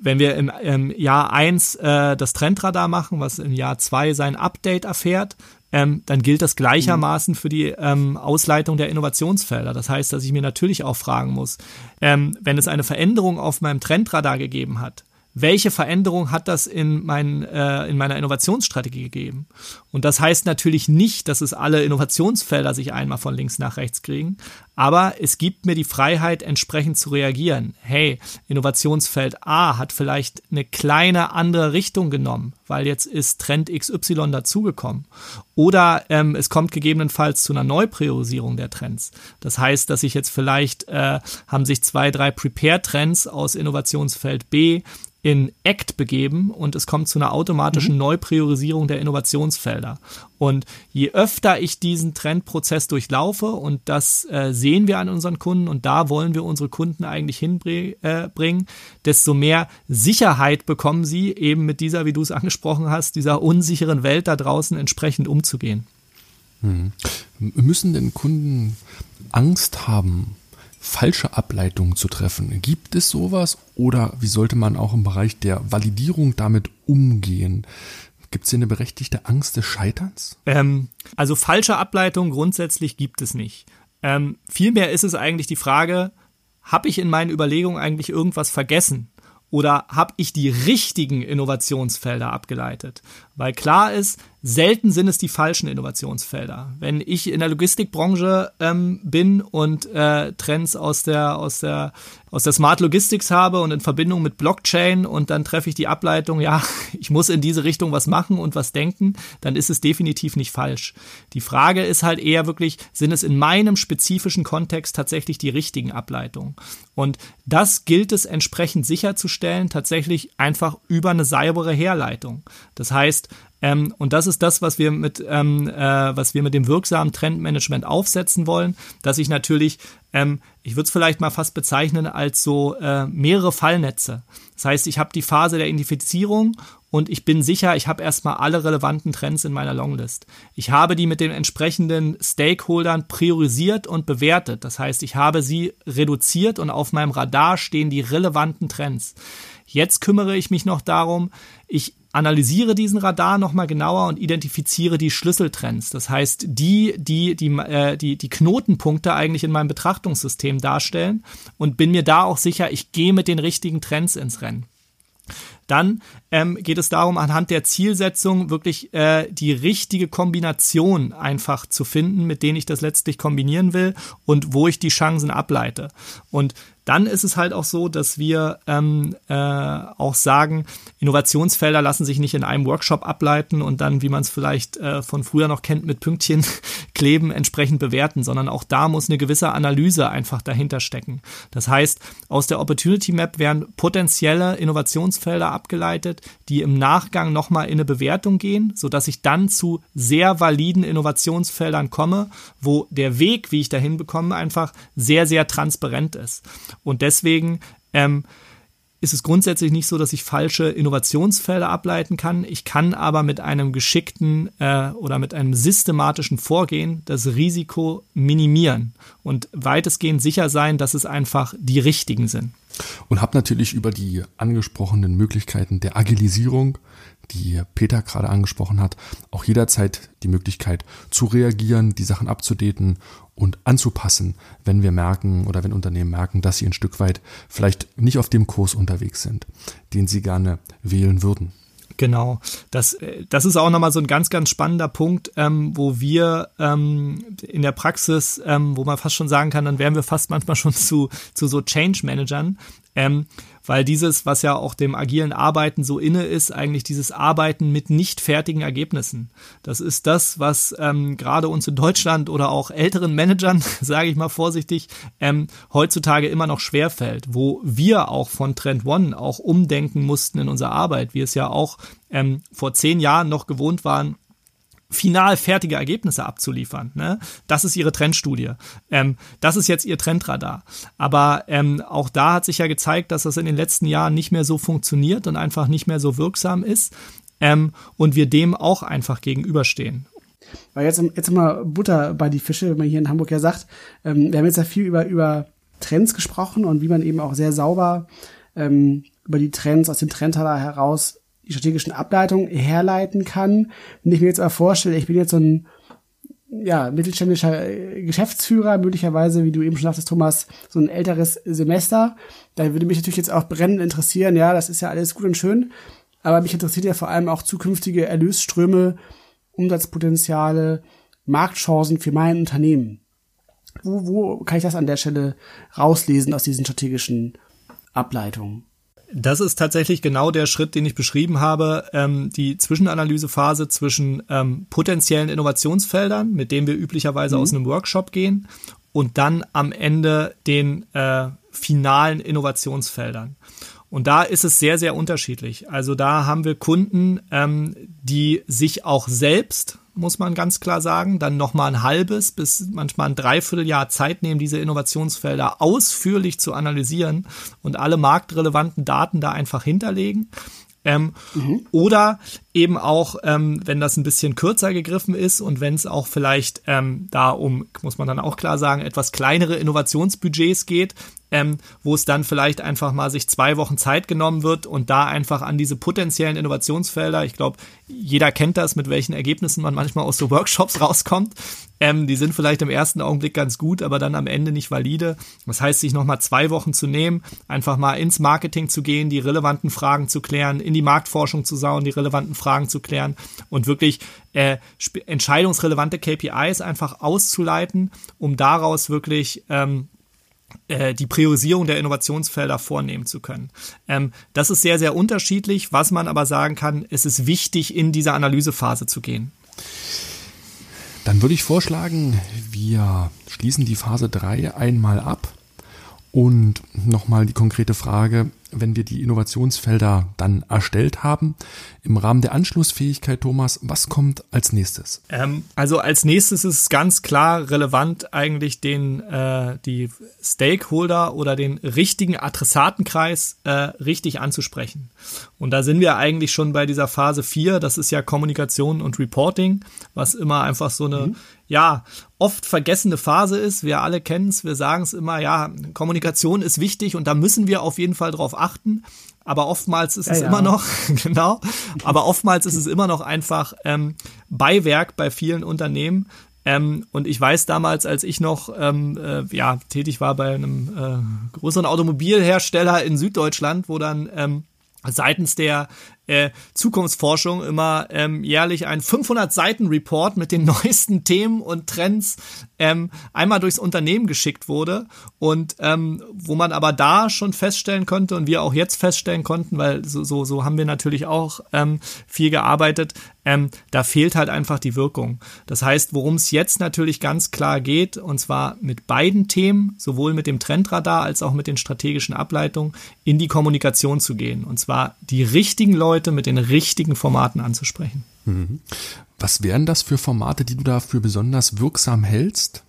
wenn wir im, im Jahr eins äh, das Trendradar machen, was im Jahr zwei sein Update erfährt, ähm, dann gilt das gleichermaßen für die ähm, Ausleitung der Innovationsfelder. Das heißt, dass ich mir natürlich auch fragen muss, ähm, wenn es eine Veränderung auf meinem Trendradar gegeben hat, welche Veränderung hat das in, mein, äh, in meiner Innovationsstrategie gegeben? Und das heißt natürlich nicht, dass es alle Innovationsfelder sich einmal von links nach rechts kriegen, aber es gibt mir die Freiheit, entsprechend zu reagieren. Hey, Innovationsfeld A hat vielleicht eine kleine andere Richtung genommen, weil jetzt ist Trend XY dazugekommen. Oder ähm, es kommt gegebenenfalls zu einer Neupriorisierung der Trends. Das heißt, dass sich jetzt vielleicht äh, haben sich zwei, drei Prepare-Trends aus Innovationsfeld B in ACT begeben und es kommt zu einer automatischen mhm. Neupriorisierung der Innovationsfelder. Und je öfter ich diesen Trendprozess durchlaufe, und das äh, sehen wir an unseren Kunden und da wollen wir unsere Kunden eigentlich hinbringen, äh, desto mehr Sicherheit bekommen sie eben mit dieser, wie du es angesprochen hast, dieser unsicheren Welt da draußen entsprechend umzugehen. Mhm. Müssen denn Kunden Angst haben falsche Ableitungen zu treffen. Gibt es sowas oder wie sollte man auch im Bereich der Validierung damit umgehen? Gibt es hier eine berechtigte Angst des Scheiterns? Ähm, also falsche Ableitungen grundsätzlich gibt es nicht. Ähm, vielmehr ist es eigentlich die Frage, habe ich in meinen Überlegungen eigentlich irgendwas vergessen? Oder habe ich die richtigen Innovationsfelder abgeleitet? Weil klar ist, selten sind es die falschen Innovationsfelder. Wenn ich in der Logistikbranche ähm, bin und äh, Trends aus der, aus, der, aus der Smart Logistics habe und in Verbindung mit Blockchain und dann treffe ich die Ableitung, ja, *laughs* ich muss in diese Richtung was machen und was denken, dann ist es definitiv nicht falsch. Die Frage ist halt eher wirklich, sind es in meinem spezifischen Kontext tatsächlich die richtigen Ableitungen? Und das gilt es entsprechend sicherzustellen, tatsächlich einfach über eine saubere Herleitung. Das heißt, Ähm, und das ist das, was wir mit, ähm, äh, was wir mit dem wirksamen Trendmanagement aufsetzen wollen, dass ich natürlich ähm, ich würde es vielleicht mal fast bezeichnen als so äh, mehrere Fallnetze. Das heißt, ich habe die Phase der Identifizierung und ich bin sicher, ich habe erstmal alle relevanten Trends in meiner Longlist. Ich habe die mit den entsprechenden Stakeholdern priorisiert und bewertet. Das heißt, ich habe sie reduziert und auf meinem Radar stehen die relevanten Trends. Jetzt kümmere ich mich noch darum, ich analysiere diesen Radar nochmal genauer und identifiziere die Schlüsseltrends. Das heißt, die, die, die, äh, die, die Knotenpunkte eigentlich in meinem Betrachtungssystem darstellen und bin mir da auch sicher, ich gehe mit den richtigen Trends ins Rennen. Dann ähm, geht es darum, anhand der Zielsetzung wirklich äh, die richtige Kombination einfach zu finden, mit denen ich das letztlich kombinieren will und wo ich die Chancen ableite. Und dann ist es halt auch so, dass wir ähm, äh, auch sagen, Innovationsfelder lassen sich nicht in einem Workshop ableiten und dann, wie man es vielleicht äh, von früher noch kennt, mit Pünktchen *laughs* kleben, entsprechend bewerten, sondern auch da muss eine gewisse Analyse einfach dahinter stecken. Das heißt, aus der Opportunity Map werden potenzielle Innovationsfelder abgeleitet, die im Nachgang nochmal in eine Bewertung gehen, sodass ich dann zu sehr validen Innovationsfeldern komme, wo der Weg, wie ich dahin bekomme, einfach sehr, sehr transparent ist. Und deswegen ähm, ist es grundsätzlich nicht so, dass ich falsche Innovationsfelder ableiten kann. Ich kann aber mit einem geschickten äh, oder mit einem systematischen Vorgehen das Risiko minimieren und weitestgehend sicher sein, dass es einfach die richtigen sind. Und habe natürlich über die angesprochenen Möglichkeiten der Agilisierung die Peter gerade angesprochen hat, auch jederzeit die Möglichkeit zu reagieren, die Sachen abzudaten und anzupassen, wenn wir merken oder wenn Unternehmen merken, dass sie ein Stück weit vielleicht nicht auf dem Kurs unterwegs sind, den sie gerne wählen würden. Genau, das, äh, das ist auch nochmal so ein ganz, ganz spannender Punkt, ähm, wo wir ähm, in der Praxis, ähm, wo man fast schon sagen kann, dann wären wir fast manchmal schon *laughs* zu, zu so Change Managern, ähm, weil dieses, was ja auch dem agilen Arbeiten so inne ist, eigentlich dieses Arbeiten mit nicht fertigen Ergebnissen. Das ist das, was ähm, gerade uns in Deutschland oder auch älteren Managern, *laughs* sage ich mal vorsichtig, ähm, heutzutage immer noch schwerfällt, wo wir auch von Trend One auch umdenken mussten in unserer Arbeit, wie es ja auch ähm, vor zehn Jahren noch gewohnt waren, final fertige Ergebnisse abzuliefern. Ne? Das ist ihre Trendstudie. Ähm, das ist jetzt ihr Trendradar. Aber ähm, auch da hat sich ja gezeigt, dass das in den letzten Jahren nicht mehr so funktioniert und einfach nicht mehr so wirksam ist. Ähm, und wir dem auch einfach gegenüberstehen. Weil jetzt, jetzt mal Butter bei die Fische, wenn man hier in Hamburg ja sagt, ähm, wir haben jetzt ja viel über, über Trends gesprochen und wie man eben auch sehr sauber ähm, über die Trends aus dem Trendradar heraus die strategischen Ableitungen herleiten kann. Wenn ich mir jetzt mal vorstelle, ich bin jetzt so ein ja, mittelständischer äh, Geschäftsführer, möglicherweise, wie du eben schon sagtest, Thomas, so ein älteres Semester, da würde mich natürlich jetzt auch brennend interessieren, ja, das ist ja alles gut und schön, aber mich interessiert ja vor allem auch zukünftige Erlösströme, Umsatzpotenziale, Marktchancen für mein Unternehmen. Wo, wo kann ich das an der Stelle rauslesen aus diesen strategischen Ableitungen? Das ist tatsächlich genau der Schritt, den ich beschrieben habe, ähm, die Zwischenanalysephase zwischen ähm, potenziellen Innovationsfeldern, mit denen wir üblicherweise mhm. aus einem Workshop gehen, und dann am Ende den äh, finalen Innovationsfeldern. Und da ist es sehr, sehr unterschiedlich. Also da haben wir Kunden, ähm, die sich auch selbst muss man ganz klar sagen, dann nochmal ein halbes bis manchmal ein Dreivierteljahr Zeit nehmen, diese Innovationsfelder ausführlich zu analysieren und alle marktrelevanten Daten da einfach hinterlegen. Ähm, mhm. Oder eben auch, ähm, wenn das ein bisschen kürzer gegriffen ist und wenn es auch vielleicht ähm, da um, muss man dann auch klar sagen, etwas kleinere Innovationsbudgets geht, ähm, wo es dann vielleicht einfach mal sich zwei Wochen Zeit genommen wird und da einfach an diese potenziellen Innovationsfelder, ich glaube, jeder kennt das, mit welchen Ergebnissen man manchmal aus so Workshops rauskommt. Ähm, die sind vielleicht im ersten Augenblick ganz gut, aber dann am Ende nicht valide. Das heißt, sich nochmal zwei Wochen zu nehmen, einfach mal ins Marketing zu gehen, die relevanten Fragen zu klären, in die Marktforschung zu sauen, die relevanten Fragen zu klären und wirklich äh, entscheidungsrelevante KPIs einfach auszuleiten, um daraus wirklich ähm, äh, die Priorisierung der Innovationsfelder vornehmen zu können. Ähm, das ist sehr, sehr unterschiedlich. Was man aber sagen kann, es ist wichtig, in diese Analysephase zu gehen. Dann würde ich vorschlagen, wir schließen die Phase 3 einmal ab und nochmal die konkrete Frage, wenn wir die Innovationsfelder dann erstellt haben. Im Rahmen der Anschlussfähigkeit, Thomas, was kommt als nächstes? Ähm, also als nächstes ist ganz klar relevant eigentlich den äh, die Stakeholder oder den richtigen Adressatenkreis äh, richtig anzusprechen. Und da sind wir eigentlich schon bei dieser Phase 4, das ist ja Kommunikation und Reporting, was immer einfach so eine mhm ja, oft vergessene Phase ist. Wir alle kennen es, wir sagen es immer, ja, Kommunikation ist wichtig und da müssen wir auf jeden Fall drauf achten. Aber oftmals ist ja, es ja. immer noch, *laughs* genau, aber oftmals ist es immer noch einfach ähm, Beiwerk bei vielen Unternehmen. Ähm, und ich weiß damals, als ich noch ähm, äh, ja, tätig war bei einem äh, größeren Automobilhersteller in Süddeutschland, wo dann ähm, seitens der äh, Zukunftsforschung immer ähm, jährlich ein 500 Seiten Report mit den *laughs* neuesten Themen und Trends ähm, einmal durchs Unternehmen geschickt wurde und ähm, wo man aber da schon feststellen konnte und wir auch jetzt feststellen konnten, weil so so, so haben wir natürlich auch ähm, viel gearbeitet, ähm, da fehlt halt einfach die Wirkung. Das heißt, worum es jetzt natürlich ganz klar geht, und zwar mit beiden Themen, sowohl mit dem Trendradar als auch mit den strategischen Ableitungen, in die Kommunikation zu gehen. Und zwar die richtigen Leute Leute mit den richtigen Formaten anzusprechen. Mhm. Was wären das für Formate, die du da für besonders wirksam hältst?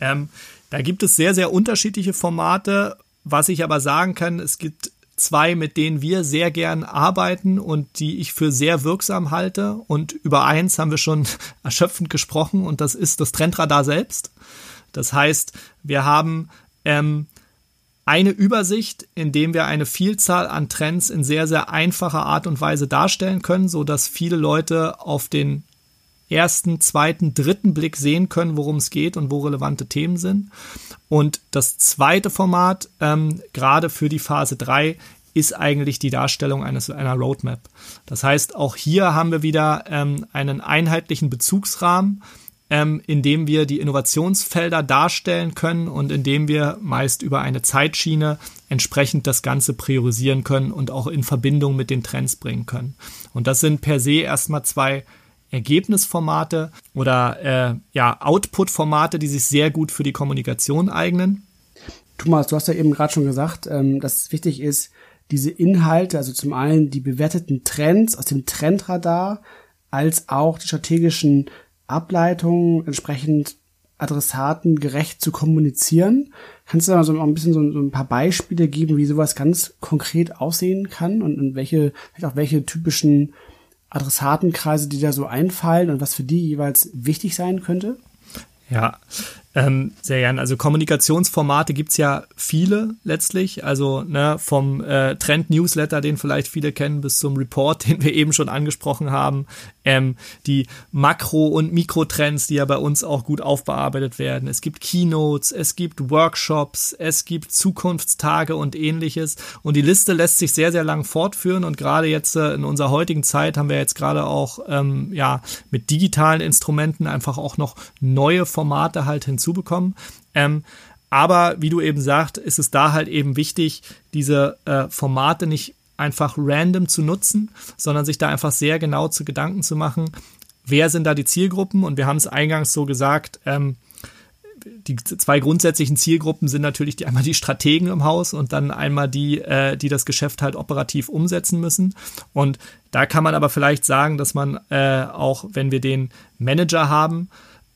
Ähm, da gibt es sehr, sehr unterschiedliche Formate. Was ich aber sagen kann, es gibt zwei, mit denen wir sehr gern arbeiten und die ich für sehr wirksam halte. Und über eins haben wir schon *laughs* erschöpfend gesprochen und das ist das Trendradar selbst. Das heißt, wir haben ähm, eine Übersicht, in dem wir eine Vielzahl an Trends in sehr, sehr einfacher Art und Weise darstellen können, so dass viele Leute auf den ersten, zweiten, dritten Blick sehen können, worum es geht und wo relevante Themen sind. Und das zweite Format, ähm, gerade für die Phase 3, ist eigentlich die Darstellung eines, einer Roadmap. Das heißt, auch hier haben wir wieder ähm, einen einheitlichen Bezugsrahmen, ähm, indem wir die Innovationsfelder darstellen können und indem wir meist über eine Zeitschiene entsprechend das Ganze priorisieren können und auch in Verbindung mit den Trends bringen können. Und das sind per se erstmal zwei Ergebnisformate oder äh, ja, Output-Formate, die sich sehr gut für die Kommunikation eignen. Thomas, du hast ja eben gerade schon gesagt, ähm, dass es wichtig ist, diese Inhalte, also zum einen die bewerteten Trends aus dem Trendradar, als auch die strategischen Ableitungen entsprechend Adressaten gerecht zu kommunizieren. Kannst du da mal so ein bisschen so, ein paar Beispiele geben, wie sowas ganz konkret aussehen kann und, welche, vielleicht auch welche typischen Adressatenkreise, die da so einfallen und was für die jeweils wichtig sein könnte? Ja, ähm, sehr gern. Also Kommunikationsformate gibt's ja viele letztlich. Also ne, vom äh, Trend-Newsletter, den vielleicht viele kennen, bis zum Report, *laughs* den wir eben schon angesprochen haben. Ähm, die Makro- und Mikrotrends, die ja bei uns auch gut aufbearbeitet werden. Es gibt Keynotes, es gibt Workshops, es gibt Zukunftstage und ähnliches. Und die Liste lässt sich sehr, sehr lang fortführen. Und gerade jetzt äh, in unserer heutigen Zeit haben wir jetzt gerade auch ähm, ja mit digitalen Instrumenten einfach auch noch neue Formate halt hinzu hinzubekommen. Ähm, aber wie du eben sagst, ist es da halt eben wichtig, diese äh, Formate nicht einfach random zu nutzen, sondern sich da einfach sehr genau zu Gedanken zu machen, wer sind da die Zielgruppen? Und wir haben es eingangs so gesagt, ähm, die zwei grundsätzlichen Zielgruppen sind natürlich die einmal die Strategen im Haus und dann einmal die, äh, die das Geschäft halt operativ umsetzen müssen. Und da kann man aber vielleicht sagen, dass man äh, auch, wenn wir den Manager haben,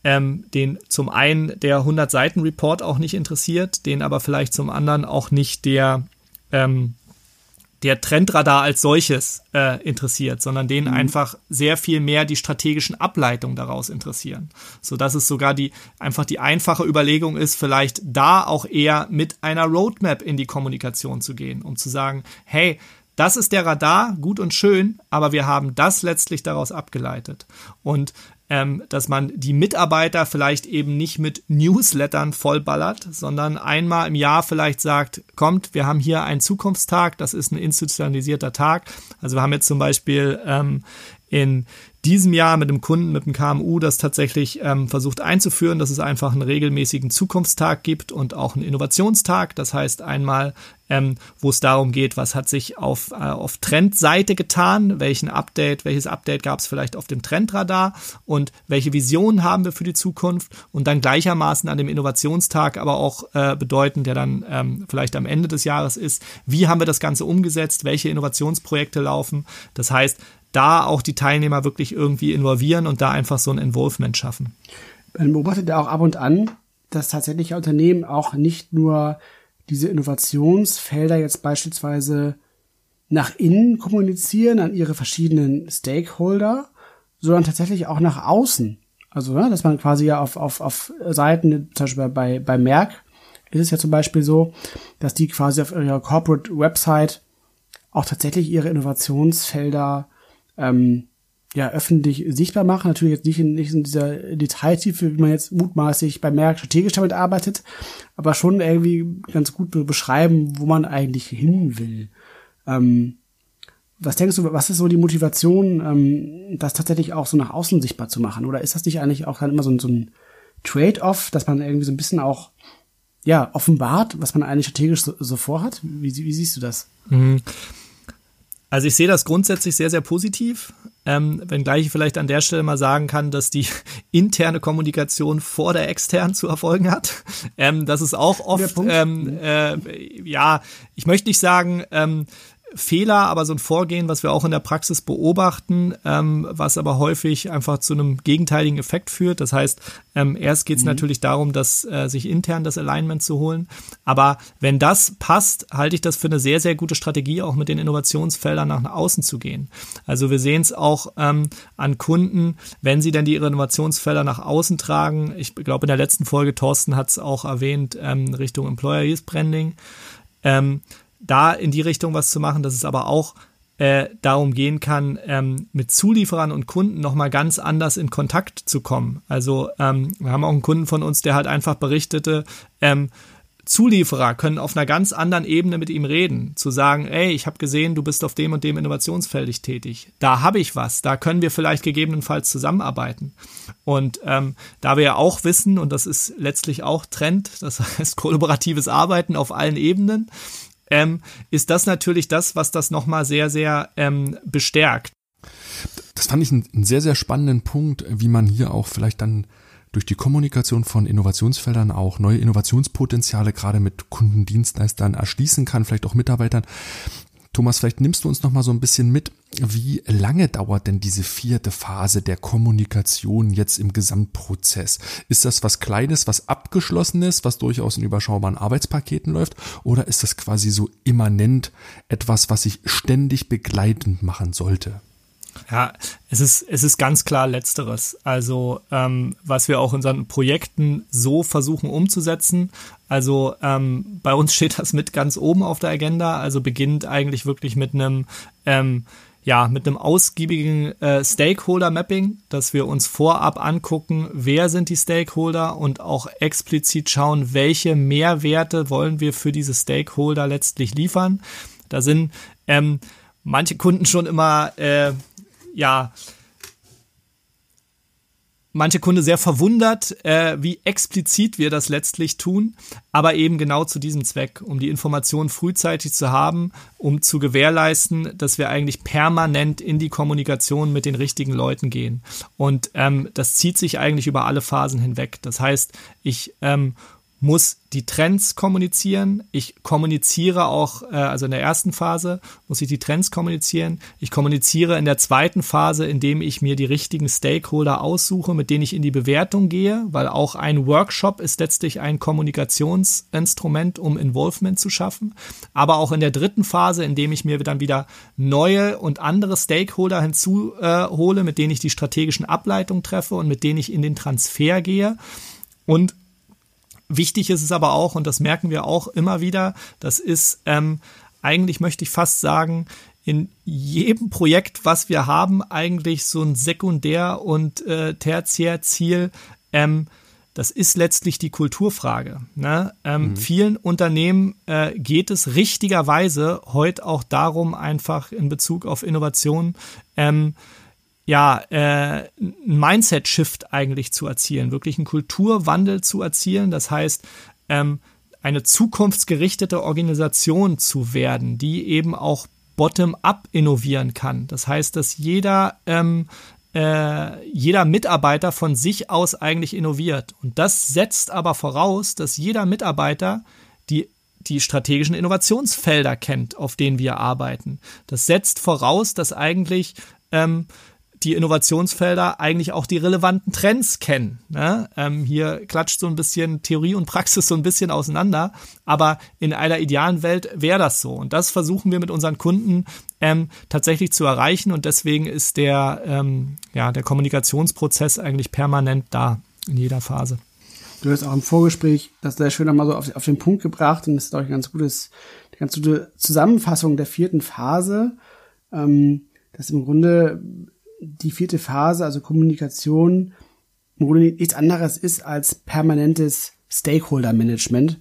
ähm, den zum einen der 100 Seiten Report auch nicht interessiert, den aber vielleicht zum anderen auch nicht der ähm, der Trendradar als solches äh, interessiert, sondern den mhm. einfach sehr viel mehr die strategischen Ableitungen daraus interessieren, so dass es sogar die einfach die einfache Überlegung ist, vielleicht da auch eher mit einer Roadmap in die Kommunikation zu gehen, um zu sagen, hey, das ist der Radar, gut und schön, aber wir haben das letztlich daraus abgeleitet. Und ähm, dass man die Mitarbeiter vielleicht eben nicht mit Newslettern vollballert, sondern einmal im Jahr vielleicht sagt, kommt, wir haben hier einen Zukunftstag, das ist ein institutionalisierter Tag. Also wir haben jetzt zum Beispiel ähm, in diesem Jahr mit einem Kunden, mit einem KMU, das tatsächlich ähm, versucht einzuführen, dass es einfach einen regelmäßigen Zukunftstag gibt und auch einen Innovationstag. Das heißt einmal, ähm, wo es darum geht, was hat sich auf, äh, auf Trendseite getan, welchen Update, welches Update gab es vielleicht auf dem Trendradar und welche Visionen haben wir für die Zukunft und dann gleichermaßen an dem Innovationstag aber auch äh, bedeuten, der dann ähm, vielleicht am Ende des Jahres ist, wie haben wir das Ganze umgesetzt, welche Innovationsprojekte laufen. Das heißt, da auch die Teilnehmer wirklich irgendwie involvieren und da einfach so ein Involvement schaffen. Man beobachtet ja auch ab und an, dass tatsächlich Unternehmen auch nicht nur diese Innovationsfelder jetzt beispielsweise nach innen kommunizieren an ihre verschiedenen Stakeholder, sondern tatsächlich auch nach außen. Also, ne, dass man quasi ja auf, auf, auf Seiten, zum Beispiel bei, bei Merck ist es ja zum Beispiel so, dass die quasi auf ihrer Corporate Website auch tatsächlich ihre Innovationsfelder ähm, ja, öffentlich sichtbar machen. Natürlich jetzt nicht in, nicht in dieser Detailtiefe, wie man jetzt mutmaßlich bei Merck strategisch damit arbeitet, aber schon irgendwie ganz gut beschreiben, wo man eigentlich hin will. Ähm, was denkst du, was ist so die Motivation, ähm, das tatsächlich auch so nach außen sichtbar zu machen? Oder ist das nicht eigentlich auch dann immer so, so ein Trade-off, dass man irgendwie so ein bisschen auch ja, offenbart, was man eigentlich strategisch so, so vorhat? Wie, wie siehst du das? Mhm. Also ich sehe das grundsätzlich sehr, sehr positiv. Ähm, wenngleich ich vielleicht an der Stelle mal sagen kann, dass die *laughs* interne Kommunikation vor der externen zu erfolgen hat. Ähm, das ist auch oft, ähm, äh, ja, ich möchte nicht sagen, ähm, Fehler, aber so ein Vorgehen, was wir auch in der Praxis beobachten, ähm, was aber häufig einfach zu einem gegenteiligen Effekt führt. Das heißt, ähm, erst geht es mhm. natürlich darum, dass äh, sich intern das Alignment zu holen. Aber wenn das passt, halte ich das für eine sehr, sehr gute Strategie, auch mit den Innovationsfeldern nach außen zu gehen. Also wir sehen es auch ähm, an Kunden, wenn sie denn die ihre Innovationsfelder nach außen tragen. Ich glaube, in der letzten Folge, Thorsten hat es auch erwähnt, ähm, Richtung Employer Branding. Da in die Richtung was zu machen, dass es aber auch äh, darum gehen kann, ähm, mit Zulieferern und Kunden nochmal ganz anders in Kontakt zu kommen. Also ähm, wir haben auch einen Kunden von uns, der halt einfach berichtete, ähm, Zulieferer können auf einer ganz anderen Ebene mit ihm reden, zu sagen, ey, ich habe gesehen, du bist auf dem und dem Innovationsfeld tätig. Da habe ich was, da können wir vielleicht gegebenenfalls zusammenarbeiten. Und ähm, da wir ja auch wissen, und das ist letztlich auch Trend, das *laughs* heißt kollaboratives Arbeiten auf allen Ebenen, ähm, ist das natürlich das, was das nochmal sehr, sehr ähm, bestärkt. Das fand ich einen, sehr, sehr spannenden Punkt, wie man hier auch vielleicht dann durch die Kommunikation von Innovationsfeldern auch neue Innovationspotenziale gerade mit Kundendienstleistern erschließen kann, vielleicht auch Mitarbeitern. Thomas, vielleicht nimmst du uns noch mal so ein bisschen mit, wie lange dauert denn diese vierte Phase der Kommunikation jetzt im Gesamtprozess? Ist das was Kleines, was abgeschlossenes, was durchaus in überschaubaren Arbeitspaketen läuft, oder ist das quasi so immanent etwas, was sich ständig begleitend machen sollte? Ja, es ist, es ist ganz klar Letzteres. Also, ähm, was wir auch in unseren Projekten so versuchen umzusetzen. Also, ähm, bei uns steht das mit ganz oben auf der Agenda. Also beginnt eigentlich wirklich mit einem, ähm, ja, mit einem ausgiebigen äh, Stakeholder-Mapping, dass wir uns vorab angucken, wer sind die Stakeholder und auch explizit schauen, welche Mehrwerte wollen wir für diese Stakeholder letztlich liefern. Da sind ähm, manche Kunden schon immer äh, ja, manche Kunde sehr verwundert, äh, wie explizit wir das letztlich tun, aber eben genau zu diesem Zweck, um die Informationen frühzeitig zu haben, um zu gewährleisten, dass wir eigentlich permanent in die Kommunikation mit den richtigen Leuten gehen. Und ähm, das zieht sich eigentlich über alle Phasen hinweg. Das heißt, ich ähm, muss die Trends kommunizieren. Ich kommuniziere auch, äh, also in der ersten Phase muss ich die Trends kommunizieren. Ich kommuniziere in der zweiten Phase, indem ich mir die richtigen Stakeholder aussuche, mit denen ich in die Bewertung gehe, weil auch ein Workshop ist letztlich ein Kommunikationsinstrument, um Involvement zu schaffen. Aber auch in der dritten Phase, indem ich mir dann wieder neue und andere Stakeholder hinzuhole, äh, mit denen ich die strategischen Ableitungen treffe und mit denen ich in den Transfer gehe. Und Wichtig ist es aber auch, und das merken wir auch immer wieder, das ist ähm, eigentlich, möchte ich fast sagen, in jedem Projekt, was wir haben, eigentlich so ein Sekundär- und äh, Tertiärziel. Ähm, das ist letztlich die Kulturfrage. Ne? Ähm, mhm. Vielen Unternehmen äh, geht es richtigerweise heute auch darum, einfach in Bezug auf Innovation ähm, ja, äh, Mindset-Shift eigentlich zu erzielen, wirklich einen Kulturwandel zu erzielen. Das heißt, ähm, eine zukunftsgerichtete Organisation zu werden, die eben auch bottom-up innovieren kann. Das heißt, dass jeder, ähm, äh, jeder Mitarbeiter von sich aus eigentlich innoviert. Und das setzt aber voraus, dass jeder Mitarbeiter die die strategischen Innovationsfelder kennt, auf denen wir arbeiten. Das setzt voraus, dass eigentlich ähm, die Innovationsfelder eigentlich auch die relevanten Trends kennen. Ne? Ähm, hier klatscht so ein bisschen Theorie und Praxis so ein bisschen auseinander, aber in einer idealen Welt wäre das so. Und das versuchen wir mit unseren Kunden ähm, tatsächlich zu erreichen und deswegen ist der, ähm, ja, der Kommunikationsprozess eigentlich permanent da in jeder Phase. Du hast auch im Vorgespräch das sehr schön nochmal so auf, auf den Punkt gebracht und das ist, ich, ein ganz gutes, eine ganz gute Zusammenfassung der vierten Phase, ähm, dass im Grunde die vierte Phase, also Kommunikation, im nichts anderes ist als permanentes Stakeholder-Management.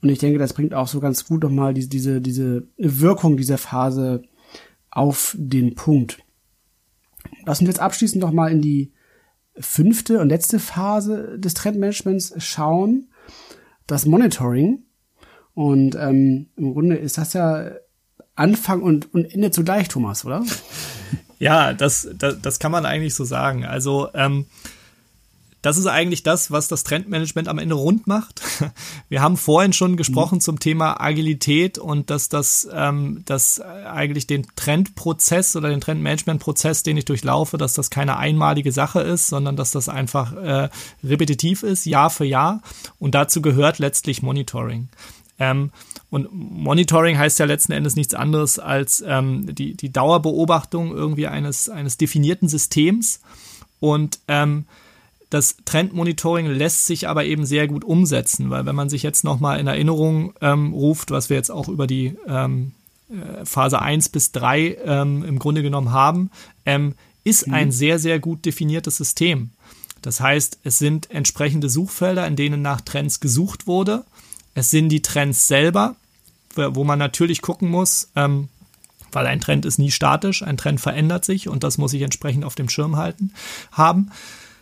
Und ich denke, das bringt auch so ganz gut nochmal diese, diese, diese Wirkung dieser Phase auf den Punkt. Lass uns jetzt abschließend nochmal in die fünfte und letzte Phase des Trendmanagements schauen, das Monitoring. Und ähm, im Grunde ist das ja Anfang und, und Ende zugleich, Thomas, oder? *laughs* Ja, das, das, das kann man eigentlich so sagen. Also ähm, das ist eigentlich das, was das Trendmanagement am Ende rund macht. *laughs* Wir haben vorhin schon gesprochen mhm. zum Thema Agilität und dass das, ähm, dass eigentlich den Trendprozess oder den Trendmanagementprozess, den ich durchlaufe, dass das keine einmalige Sache ist, sondern dass das einfach äh, repetitiv ist, Jahr für Jahr. Und dazu gehört letztlich Monitoring. Ähm, und Monitoring heißt ja letzten Endes nichts anderes als ähm, die, die Dauerbeobachtung irgendwie eines, eines definierten Systems. Und ähm, das Trendmonitoring lässt sich aber eben sehr gut umsetzen, weil wenn man sich jetzt nochmal in Erinnerung ähm, ruft, was wir jetzt auch über die ähm, äh, Phase 1 bis 3 ähm, im Grunde genommen haben, ähm, ist mhm. ein sehr, sehr gut definiertes System. Das heißt, es sind entsprechende Suchfelder, in denen nach Trends gesucht wurde. Es sind die Trends selber, wo man natürlich gucken muss, ähm, weil ein Trend ist nie statisch, ein Trend verändert sich und das muss ich entsprechend auf dem Schirm halten haben.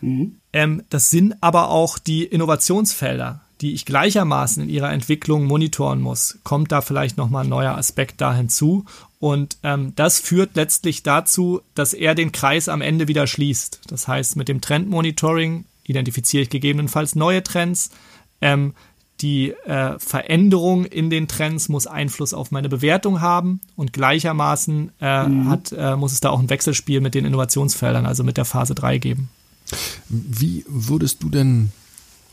Mhm. Ähm, das sind aber auch die Innovationsfelder, die ich gleichermaßen in ihrer Entwicklung monitoren muss. Kommt da vielleicht nochmal ein neuer Aspekt da hinzu? Und ähm, das führt letztlich dazu, dass er den Kreis am Ende wieder schließt. Das heißt, mit dem Trendmonitoring identifiziere ich gegebenenfalls neue Trends. Ähm, die äh, Veränderung in den Trends muss Einfluss auf meine Bewertung haben und gleichermaßen äh, mhm. hat, äh, muss es da auch ein Wechselspiel mit den Innovationsfeldern, also mit der Phase 3 geben. Wie würdest du denn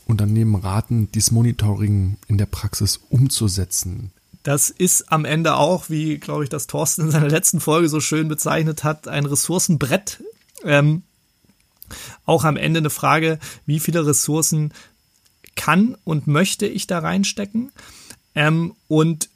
Unternehmen raten, dieses Monitoring in der Praxis umzusetzen? Das ist am Ende auch, wie, glaube ich, das Thorsten in seiner letzten Folge so schön bezeichnet hat, ein Ressourcenbrett. Ähm, auch am Ende eine Frage, wie viele Ressourcen kann und möchte ich da reinstecken? Ähm, und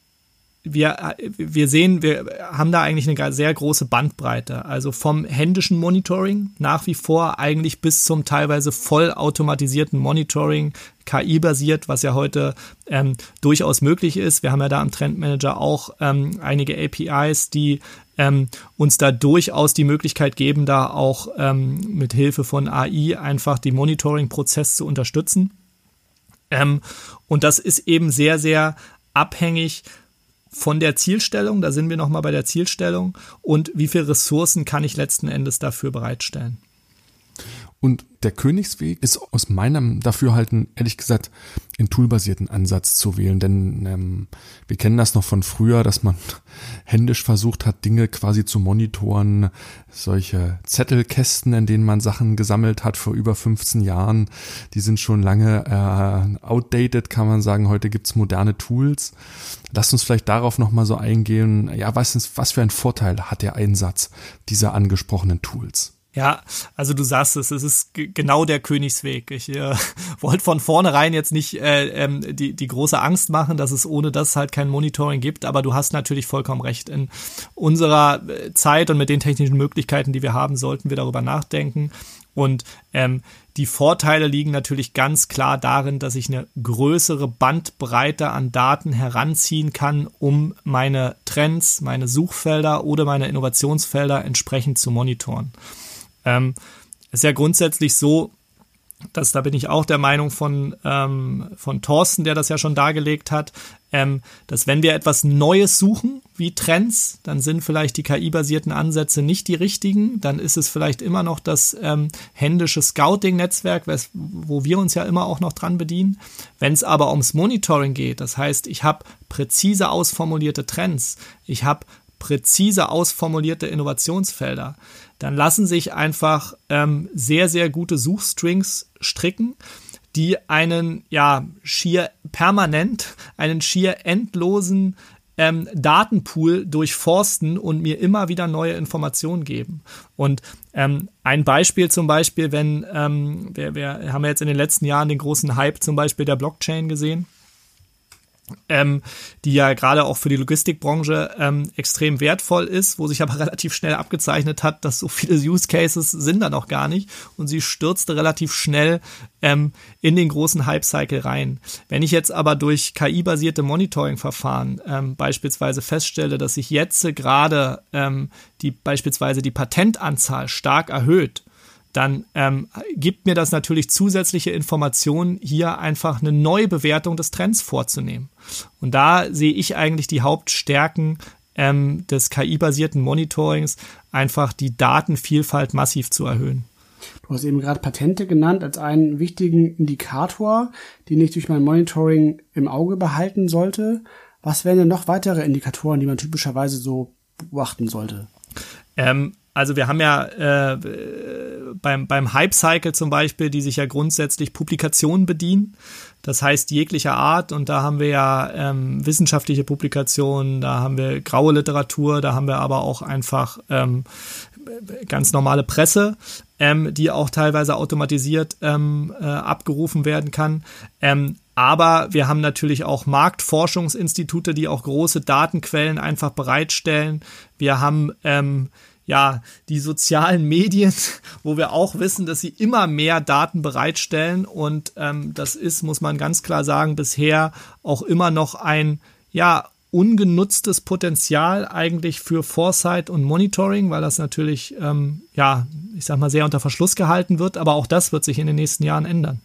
wir, wir sehen, wir haben da eigentlich eine sehr große Bandbreite. Also vom händischen Monitoring nach wie vor eigentlich bis zum teilweise vollautomatisierten Monitoring, KI-basiert, was ja heute ähm, durchaus möglich ist. Wir haben ja da am Trendmanager auch ähm, einige APIs, die ähm, uns da durchaus die Möglichkeit geben, da auch ähm, mit Hilfe von AI einfach den Monitoring-Prozess zu unterstützen. Ähm, und das ist eben sehr, sehr abhängig von der Zielstellung, da sind wir nochmal bei der Zielstellung, und wie viele Ressourcen kann ich letzten Endes dafür bereitstellen. Und der Königsweg ist aus meinem Dafürhalten, ehrlich gesagt, in toolbasierten Ansatz zu wählen. Denn ähm, wir kennen das noch von früher, dass man *laughs* händisch versucht hat, Dinge quasi zu monitoren. Solche Zettelkästen, in denen man Sachen gesammelt hat vor über 15 Jahren, die sind schon lange äh, outdated, kann man sagen. Heute gibt's moderne Tools. Lasst uns vielleicht darauf nochmal so eingehen. Ja, was, was für einen Vorteil hat der Einsatz dieser angesprochenen Tools? Ja, also du sagst es, es ist genau der Königsweg. Ich äh, *laughs* wollte von vornherein jetzt nicht äh, ähm, die, die große Angst machen, dass es ohne das halt kein Monitoring gibt, aber du hast natürlich vollkommen recht. In unserer äh, Zeit und mit den technischen Möglichkeiten, die wir haben, sollten wir darüber nachdenken. Und ähm, die Vorteile liegen natürlich ganz klar darin, dass ich eine größere Bandbreite an Daten heranziehen kann, um meine Trends, meine Suchfelder oder meine Innovationsfelder entsprechend zu monitoren. Ähm, ist ja grundsätzlich so, das, da bin ich auch der Meinung von, ähm, von Thorsten, der das ja schon dargelegt hat, ähm, dass wenn wir etwas Neues suchen, wie Trends, dann sind vielleicht die KI-basierten Ansätze nicht die richtigen. Dann ist es vielleicht immer noch das ähm, händische Scouting-Netzwerk, wo wir uns ja immer auch noch dran bedienen. Wenn es aber ums Monitoring geht, das heißt, ich habe präzise ausformulierte Trends, ich habe präzise ausformulierte Innovationsfelder, dann lassen sich einfach ähm, sehr, sehr gute Suchstrings stricken, die einen ja schier permanent, einen schier endlosen ähm, Datenpool durchforsten und mir immer wieder neue Informationen geben. Und ähm, ein Beispiel zum Beispiel, wenn ähm, wir, wir haben ja jetzt in den letzten Jahren den großen Hype zum Beispiel der Blockchain gesehen ähm, die ja gerade auch für die Logistikbranche ähm, extrem wertvoll ist, wo sich aber *laughs* relativ schnell abgezeichnet hat, dass so viele Use Cases sind da noch gar nicht und sie stürzte relativ schnell ähm, in den großen Hype-Cycle rein. Wenn ich jetzt aber durch KI-basierte Monitoring-Verfahren ähm, beispielsweise feststelle, dass sich jetzt gerade ähm, die beispielsweise die Patentanzahl stark erhöht, dann ähm, gibt mir das natürlich zusätzliche Informationen, hier einfach eine neue Bewertung des Trends vorzunehmen. Und da sehe ich eigentlich die Hauptstärken ähm, des KI-basierten Monitorings, einfach die Datenvielfalt massiv zu erhöhen. Du hast eben gerade Patente genannt als einen wichtigen Indikator, den ich durch mein Monitoring im Auge behalten sollte. Was wären denn noch weitere Indikatoren, die man typischerweise so beobachten sollte? Ähm, also wir haben ja äh, beim, beim Hype-Cycle zum Beispiel, die sich ja grundsätzlich Publikationen bedienen. Das heißt jeglicher Art und da haben wir ja ähm, wissenschaftliche Publikationen, da haben wir graue Literatur, da haben wir aber auch einfach ähm, ganz normale Presse, ähm, die auch teilweise automatisiert ähm, äh, abgerufen werden kann. Ähm, aber wir haben natürlich auch Marktforschungsinstitute, die auch große Datenquellen einfach bereitstellen. Wir haben ähm, ja, die sozialen Medien, wo wir auch wissen, dass sie immer mehr Daten bereitstellen. Und ähm, das ist, muss man ganz klar sagen, bisher auch immer noch ein, ja, ungenutztes Potenzial eigentlich für Foresight und Monitoring, weil das natürlich, ähm, ja, ich sag mal, sehr unter Verschluss gehalten wird. Aber auch das wird sich in den nächsten Jahren ändern.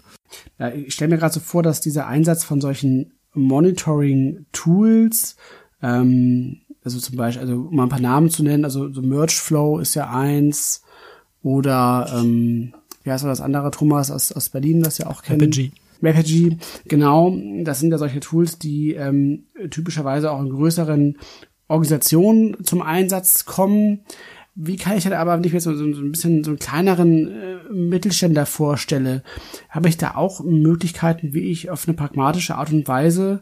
Ja, ich stelle mir gerade so vor, dass dieser Einsatz von solchen Monitoring-Tools ähm, also zum Beispiel, also um mal ein paar Namen zu nennen, also so Mergeflow ist ja eins oder ähm, wie heißt das andere, Thomas aus, aus Berlin, das ja auch kennt. Apogee. Apogee, genau. Das sind ja solche Tools, die ähm, typischerweise auch in größeren Organisationen zum Einsatz kommen. Wie kann ich dann aber, wenn ich mir so, so ein bisschen so einen kleineren äh, Mittelständler vorstelle, habe ich da auch Möglichkeiten, wie ich auf eine pragmatische Art und Weise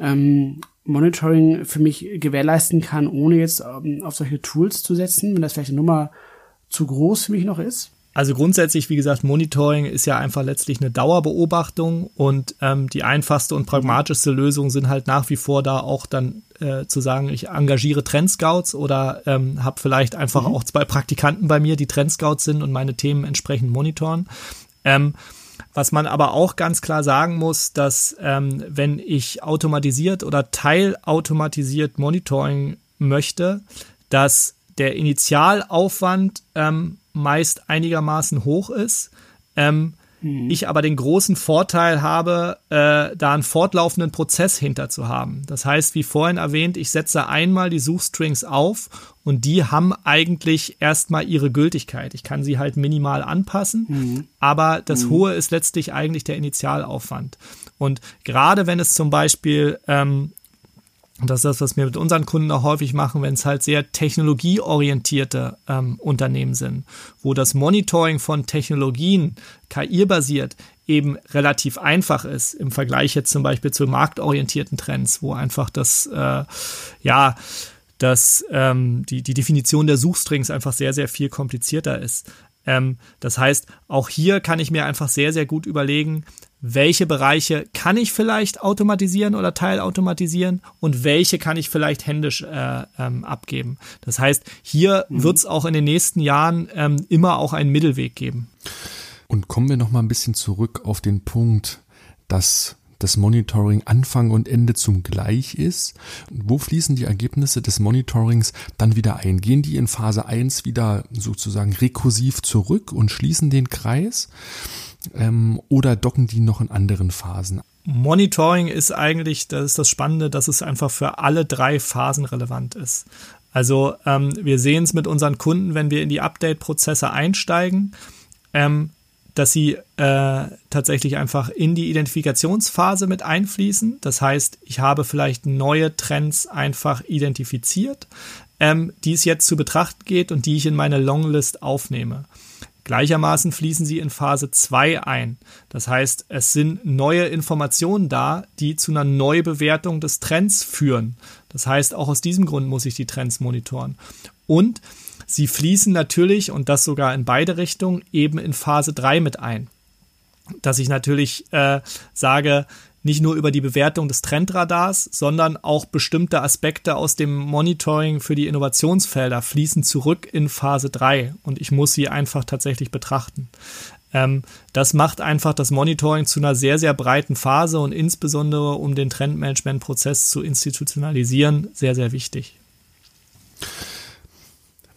ähm, Monitoring für mich gewährleisten kann, ohne jetzt ähm, auf solche Tools zu setzen, wenn das vielleicht eine Nummer zu groß für mich noch ist? Also grundsätzlich, wie gesagt, Monitoring ist ja einfach letztlich eine Dauerbeobachtung und ähm, die einfachste und pragmatischste Lösung sind halt nach wie vor da auch dann äh, zu sagen, ich engagiere Trendscouts oder ähm, habe vielleicht einfach mhm. auch zwei Praktikanten bei mir, die Trendscouts sind und meine Themen entsprechend monitoren. Ähm, was man aber auch ganz klar sagen muss, dass ähm, wenn ich automatisiert oder teilautomatisiert Monitoring möchte, dass der Initialaufwand ähm, meist einigermaßen hoch ist. Ähm, Mhm. Ich aber den großen Vorteil habe, äh, da einen fortlaufenden Prozess hinter zu haben. Das heißt, wie vorhin erwähnt, ich setze einmal die Suchstrings auf und die haben eigentlich erstmal ihre Gültigkeit. Ich kann sie halt minimal anpassen, mhm. aber das mhm. Hohe ist letztlich eigentlich der Initialaufwand. Und gerade wenn es zum Beispiel ähm, und das ist das, was wir mit unseren Kunden auch häufig machen, wenn es halt sehr technologieorientierte ähm, Unternehmen sind, wo das Monitoring von Technologien KI-basiert eben relativ einfach ist im Vergleich jetzt zum Beispiel zu marktorientierten Trends, wo einfach das, äh, ja, dass ähm, die, die Definition der Suchstrings einfach sehr, sehr viel komplizierter ist. Ähm, das heißt, auch hier kann ich mir einfach sehr, sehr gut überlegen, welche Bereiche kann ich vielleicht automatisieren oder teilautomatisieren und welche kann ich vielleicht händisch äh, ähm, abgeben. Das heißt, hier mhm. wird es auch in den nächsten Jahren ähm, immer auch einen Mittelweg geben. Und kommen wir noch mal ein bisschen zurück auf den Punkt, dass das Monitoring Anfang und Ende zum Gleich ist? Wo fließen die Ergebnisse des Monitorings dann wieder ein? Gehen die in Phase 1 wieder sozusagen rekursiv zurück und schließen den Kreis? Ähm, oder docken die noch in anderen Phasen? Monitoring ist eigentlich, das ist das Spannende, dass es einfach für alle drei Phasen relevant ist. Also ähm, wir sehen es mit unseren Kunden, wenn wir in die Update-Prozesse einsteigen, ähm, dass sie äh, tatsächlich einfach in die Identifikationsphase mit einfließen. Das heißt, ich habe vielleicht neue Trends einfach identifiziert, ähm, die es jetzt zu betrachten geht und die ich in meine Longlist aufnehme. Gleichermaßen fließen sie in Phase 2 ein. Das heißt, es sind neue Informationen da, die zu einer Neubewertung des Trends führen. Das heißt, auch aus diesem Grund muss ich die Trends monitoren. Und sie fließen natürlich, und das sogar in beide Richtungen, eben in Phase 3 mit ein. Dass ich natürlich äh, sage, nicht nur über die Bewertung des Trendradars, sondern auch bestimmte Aspekte aus dem Monitoring für die Innovationsfelder fließen zurück in Phase 3 und ich muss sie einfach tatsächlich betrachten. Ähm, das macht einfach das Monitoring zu einer sehr, sehr breiten Phase und insbesondere um den Trendmanagement-Prozess zu institutionalisieren, sehr, sehr wichtig.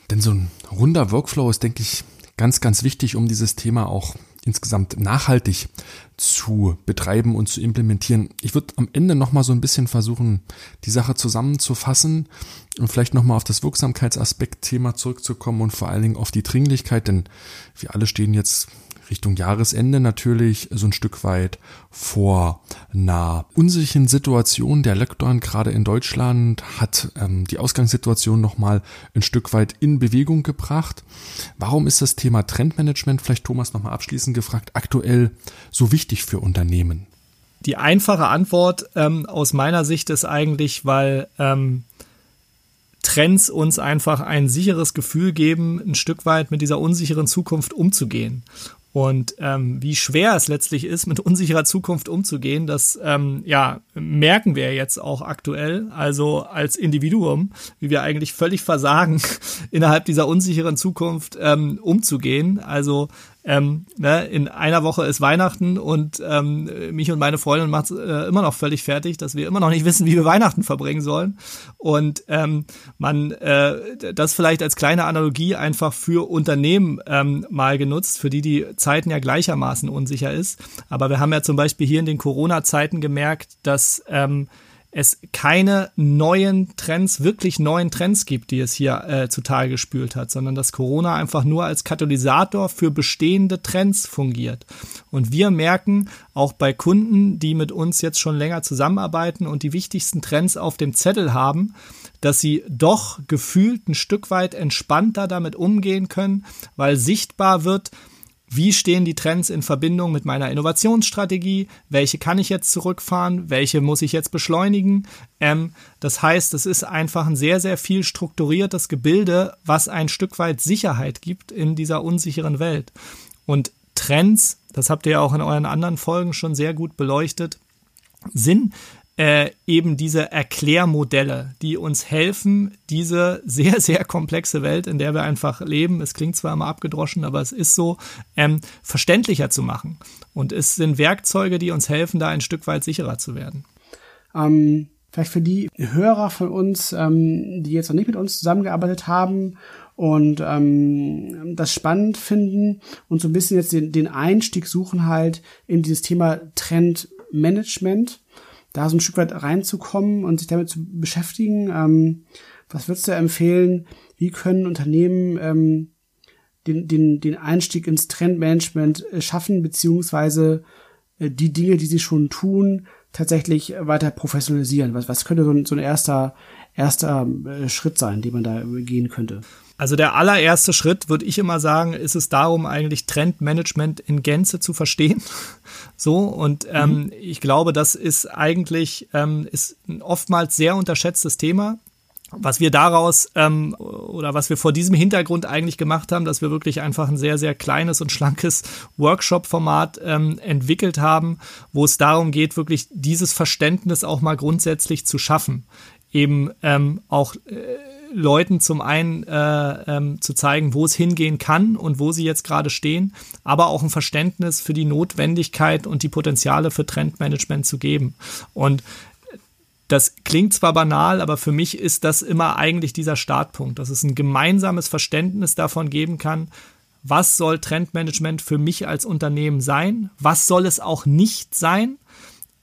Denn so ein runder Workflow ist, denke ich, ganz, ganz wichtig, um dieses Thema auch insgesamt nachhaltig zu betreiben und zu implementieren. Ich würde am Ende nochmal so ein bisschen versuchen, die Sache zusammenzufassen und vielleicht nochmal auf das Wirksamkeitsaspekt-Thema zurückzukommen und vor allen Dingen auf die Dringlichkeit, denn wir alle stehen jetzt Richtung Jahresende natürlich so ein Stück weit vor einer unsicheren Situation. Der Lockdown gerade in Deutschland hat ähm, die Ausgangssituation nochmal ein Stück weit in Bewegung gebracht. Warum ist das Thema Trendmanagement, vielleicht Thomas nochmal abschließend gefragt, aktuell so wichtig für Unternehmen? Die einfache Antwort ähm, aus meiner Sicht ist eigentlich, weil ähm, Trends uns einfach ein sicheres Gefühl geben, ein Stück weit mit dieser unsicheren Zukunft umzugehen. Und ähm, wie schwer es letztlich ist, mit unsicherer Zukunft umzugehen, das ähm, ja, merken wir jetzt auch aktuell. Also als Individuum, wie wir eigentlich völlig versagen, *laughs* innerhalb dieser unsicheren Zukunft ähm, umzugehen. Also ähm, ne, in einer Woche ist Weihnachten und ähm, mich und meine Freundin macht äh, immer noch völlig fertig, dass wir immer noch nicht *laughs* wissen, wie wir Weihnachten verbringen sollen. Und ähm, man äh, das vielleicht als kleine Analogie einfach für Unternehmen ähm, mal genutzt, für die die Zeiten ja gleichermaßen unsicher ist. Aber wir haben ja zum Beispiel hier in den Corona-Zeiten gemerkt, dass ähm, es keine neuen Trends, wirklich neuen Trends gibt, die es hier äh, zutage gespült hat, sondern dass Corona einfach nur als Katalysator für bestehende Trends fungiert. Und wir merken auch bei Kunden, die mit uns jetzt schon länger zusammenarbeiten und die wichtigsten Trends auf dem Zettel haben, dass sie doch gefühlt ein Stück weit entspannter damit umgehen können, weil sichtbar wird, wie stehen die Trends in Verbindung mit meiner Innovationsstrategie? Welche kann ich jetzt zurückfahren? Welche muss ich jetzt beschleunigen? Ähm, das heißt, es ist einfach ein sehr, sehr viel strukturiertes Gebilde, was ein Stück weit Sicherheit gibt in dieser unsicheren Welt. Und Trends, das habt ihr ja auch in euren anderen Folgen schon sehr gut beleuchtet, sind äh, eben diese Erklärmodelle, die uns helfen, diese sehr, sehr komplexe Welt, in der wir einfach leben, es klingt zwar immer abgedroschen, aber es ist so, ähm, verständlicher zu machen. Und es sind Werkzeuge, die uns helfen, da ein Stück weit sicherer zu werden. Ähm, vielleicht für die Hörer von uns, ähm, die jetzt noch nicht mit uns zusammengearbeitet haben und ähm, das spannend finden und so ein bisschen jetzt den, den Einstieg suchen halt in dieses Thema Trendmanagement da so ein Stück weit reinzukommen und sich damit zu beschäftigen. Ähm, was würdest du empfehlen? Wie können Unternehmen ähm, den, den, den Einstieg ins Trendmanagement äh, schaffen, beziehungsweise äh, die Dinge, die sie schon tun, tatsächlich weiter professionalisieren? Was, was könnte so ein, so ein erster, erster äh, Schritt sein, den man da gehen könnte? Also der allererste Schritt, würde ich immer sagen, ist es darum, eigentlich Trendmanagement in Gänze zu verstehen. *laughs* So, und ähm, mhm. ich glaube, das ist eigentlich ähm, ist ein oftmals sehr unterschätztes Thema. Was wir daraus ähm, oder was wir vor diesem Hintergrund eigentlich gemacht haben, dass wir wirklich einfach ein sehr, sehr kleines und schlankes Workshop-Format ähm, entwickelt haben, wo es darum geht, wirklich dieses Verständnis auch mal grundsätzlich zu schaffen. Eben ähm, auch äh, Leuten zum einen äh, ähm, zu zeigen, wo es hingehen kann und wo sie jetzt gerade stehen, aber auch ein Verständnis für die Notwendigkeit und die Potenziale für Trendmanagement zu geben. Und das klingt zwar banal, aber für mich ist das immer eigentlich dieser Startpunkt, dass es ein gemeinsames Verständnis davon geben kann, was soll Trendmanagement für mich als Unternehmen sein, was soll es auch nicht sein.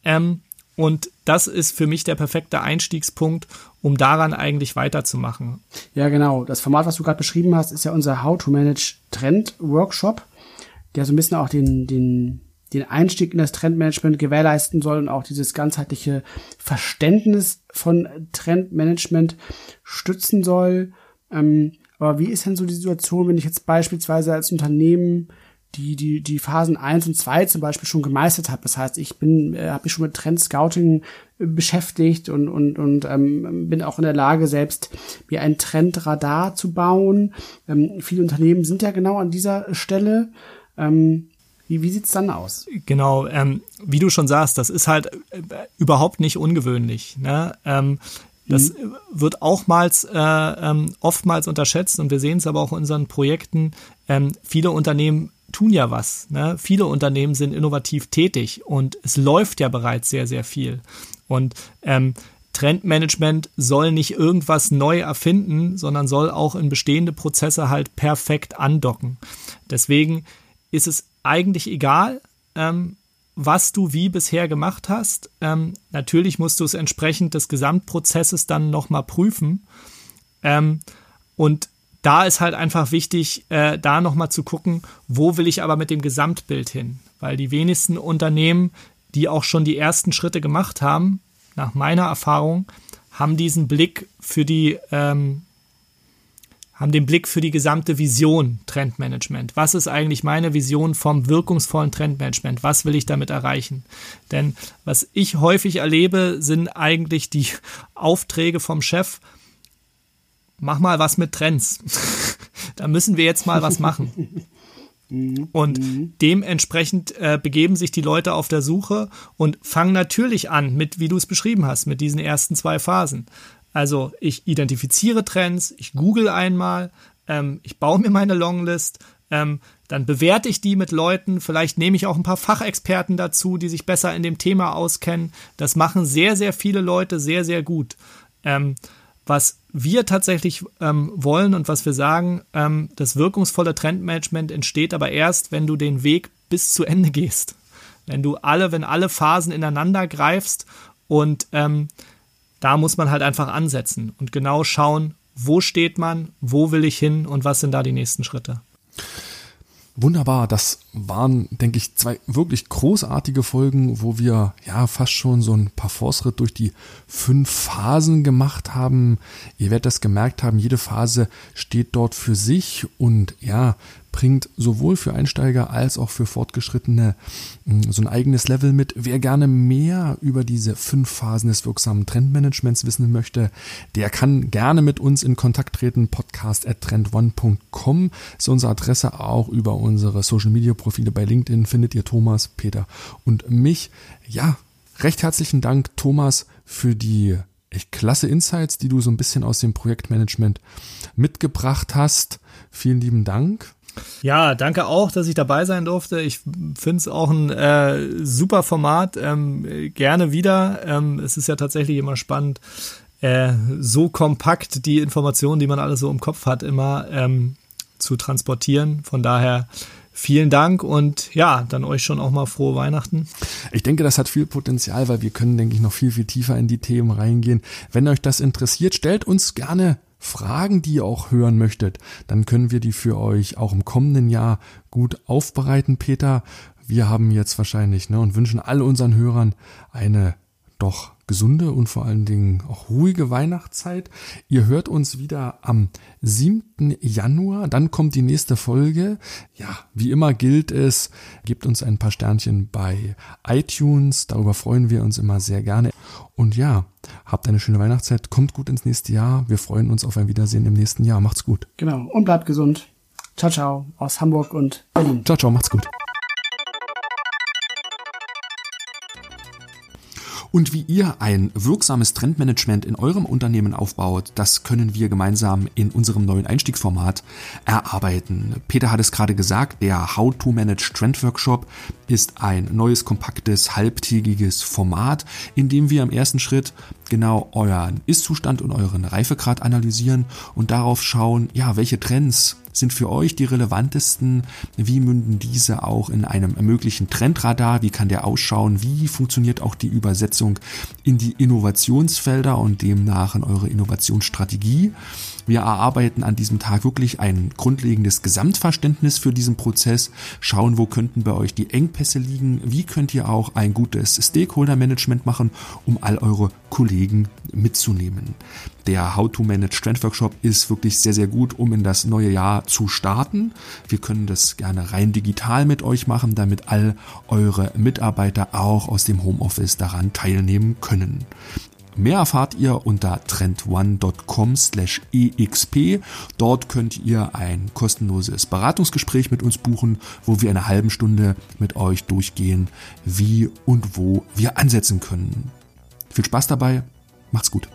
Ähm, und das ist für mich der perfekte Einstiegspunkt, um daran eigentlich weiterzumachen. Ja, genau. Das Format, was du gerade beschrieben hast, ist ja unser How to Manage Trend Workshop, der so ein bisschen auch den, den, den Einstieg in das Trendmanagement gewährleisten soll und auch dieses ganzheitliche Verständnis von Trendmanagement stützen soll. Ähm, aber wie ist denn so die Situation, wenn ich jetzt beispielsweise als Unternehmen die, die, die Phasen eins und zwei zum Beispiel schon gemeistert habe. Das heißt, ich bin, äh, habe mich schon mit Trend Scouting äh, beschäftigt und, und, und ähm, bin auch in der Lage, selbst mir ein Trendradar zu bauen. Ähm, viele Unternehmen sind ja genau an dieser Stelle. Ähm, wie, wie sieht's dann aus? Genau, ähm, wie du schon sagst, das ist halt äh, überhaupt nicht ungewöhnlich. Ne? Ähm, das mhm. wird auchmals äh, ähm, oftmals unterschätzt und wir sehen es aber auch in unseren Projekten. Ähm, viele Unternehmen tun ja was. Ne? Viele Unternehmen sind innovativ tätig und es läuft ja bereits sehr, sehr viel. Und ähm, Trendmanagement soll nicht irgendwas neu erfinden, sondern soll auch in bestehende Prozesse halt perfekt andocken. Deswegen ist es eigentlich egal, ähm, was du wie bisher gemacht hast. Ähm, natürlich musst du es entsprechend des Gesamtprozesses dann nochmal prüfen. Ähm, und da ist halt einfach wichtig, äh, da nochmal zu gucken, wo will ich aber mit dem Gesamtbild hin? Weil die wenigsten Unternehmen, die auch schon die ersten Schritte gemacht haben, nach meiner Erfahrung, haben diesen Blick für die, ähm, haben den Blick für die gesamte Vision Trendmanagement. Was ist eigentlich meine Vision vom wirkungsvollen Trendmanagement? Was will ich damit erreichen? Denn was ich häufig erlebe, sind eigentlich die *laughs* Aufträge vom Chef, mach mal was mit Trends. *laughs* da müssen wir jetzt mal was machen. Und dementsprechend äh, begeben sich die Leute auf der Suche und fangen natürlich an mit, wie du es beschrieben hast, mit diesen ersten zwei Phasen. Also ich identifiziere Trends, ich google einmal, ähm, ich baue mir meine Longlist, ähm, dann bewerte ich die mit Leuten, vielleicht nehme ich auch ein paar Fachexperten dazu, die sich besser in dem Thema auskennen. Das machen sehr, sehr viele Leute sehr, sehr gut. Ähm, was wir tatsächlich ähm, wollen und was wir sagen, ähm, das wirkungsvolle Trendmanagement entsteht aber erst, wenn du den Weg bis zu Ende gehst. Wenn du alle, wenn alle Phasen ineinander greifst und ähm, da muss man halt einfach ansetzen und genau schauen, wo steht man, wo will ich hin und was sind da die nächsten Schritte. Wunderbar, das waren, denke ich, zwei wirklich großartige Folgen, wo wir ja fast schon so ein paar Fortschritt durch die fünf Phasen gemacht haben. Ihr werdet das gemerkt haben, jede Phase steht dort für sich und ja, bringt sowohl für Einsteiger als auch für Fortgeschrittene hm, so ein eigenes Level mit. Wer gerne mehr über diese fünf Phasen des wirksamen Trendmanagements wissen möchte, der kann gerne mit uns in Kontakt treten. Podcast at trendone.com ist unsere Adresse. Auch über unsere Social Media Profile bei LinkedIn findet ihr Thomas, Peter und mich. Ja, recht herzlichen Dank, Thomas, für die echt klasse Insights, die du so ein bisschen aus dem Projektmanagement mitgebracht hast. Vielen lieben Dank. Ja, danke auch, dass ich dabei sein durfte. Ich finde es auch ein äh, super Format. Ähm, gerne wieder. Ähm, es ist ja tatsächlich immer spannend, äh, so kompakt die Informationen, die man alles so im Kopf hat, immer ähm, zu transportieren. Von daher vielen Dank und ja, dann euch schon auch mal frohe Weihnachten. Ich denke, das hat viel Potenzial, weil wir können, denke ich, noch viel, viel tiefer in die Themen reingehen. Wenn euch das interessiert, stellt uns gerne Fragen, die ihr auch hören möchtet, dann können wir die für euch auch im kommenden Jahr gut aufbereiten, Peter. Wir haben jetzt wahrscheinlich ne, und wünschen all unseren Hörern eine doch gesunde und vor allen Dingen auch ruhige Weihnachtszeit. Ihr hört uns wieder am 7. Januar, dann kommt die nächste Folge. Ja, wie immer gilt es, gebt uns ein paar Sternchen bei iTunes, darüber freuen wir uns immer sehr gerne. Und ja, habt eine schöne Weihnachtszeit, kommt gut ins nächste Jahr. Wir freuen uns auf ein Wiedersehen im nächsten Jahr. Macht's gut. Genau, und bleibt gesund. Ciao, ciao aus Hamburg und Berlin. Ciao, ciao, macht's gut. Und wie ihr ein wirksames Trendmanagement in eurem Unternehmen aufbaut, das können wir gemeinsam in unserem neuen Einstiegsformat erarbeiten. Peter hat es gerade gesagt, der How to Manage Trend Workshop ist ein neues, kompaktes, halbtägiges Format, in dem wir im ersten Schritt genau euren Ist-Zustand und euren Reifegrad analysieren und darauf schauen, ja, welche Trends sind für euch die relevantesten? Wie münden diese auch in einem möglichen Trendradar? Wie kann der ausschauen? Wie funktioniert auch die Übersetzung in die Innovationsfelder und demnach in eure Innovationsstrategie? Wir erarbeiten an diesem Tag wirklich ein grundlegendes Gesamtverständnis für diesen Prozess, schauen, wo könnten bei euch die Engpässe liegen, wie könnt ihr auch ein gutes Stakeholder-Management machen, um all eure Kollegen mitzunehmen. Der How to Manage Trend Workshop ist wirklich sehr, sehr gut, um in das neue Jahr zu starten. Wir können das gerne rein digital mit euch machen, damit all eure Mitarbeiter auch aus dem Homeoffice daran teilnehmen können. Mehr erfahrt ihr unter trendone.com slash exp. Dort könnt ihr ein kostenloses Beratungsgespräch mit uns buchen, wo wir eine halbe Stunde mit euch durchgehen, wie und wo wir ansetzen können. Viel Spaß dabei, macht's gut.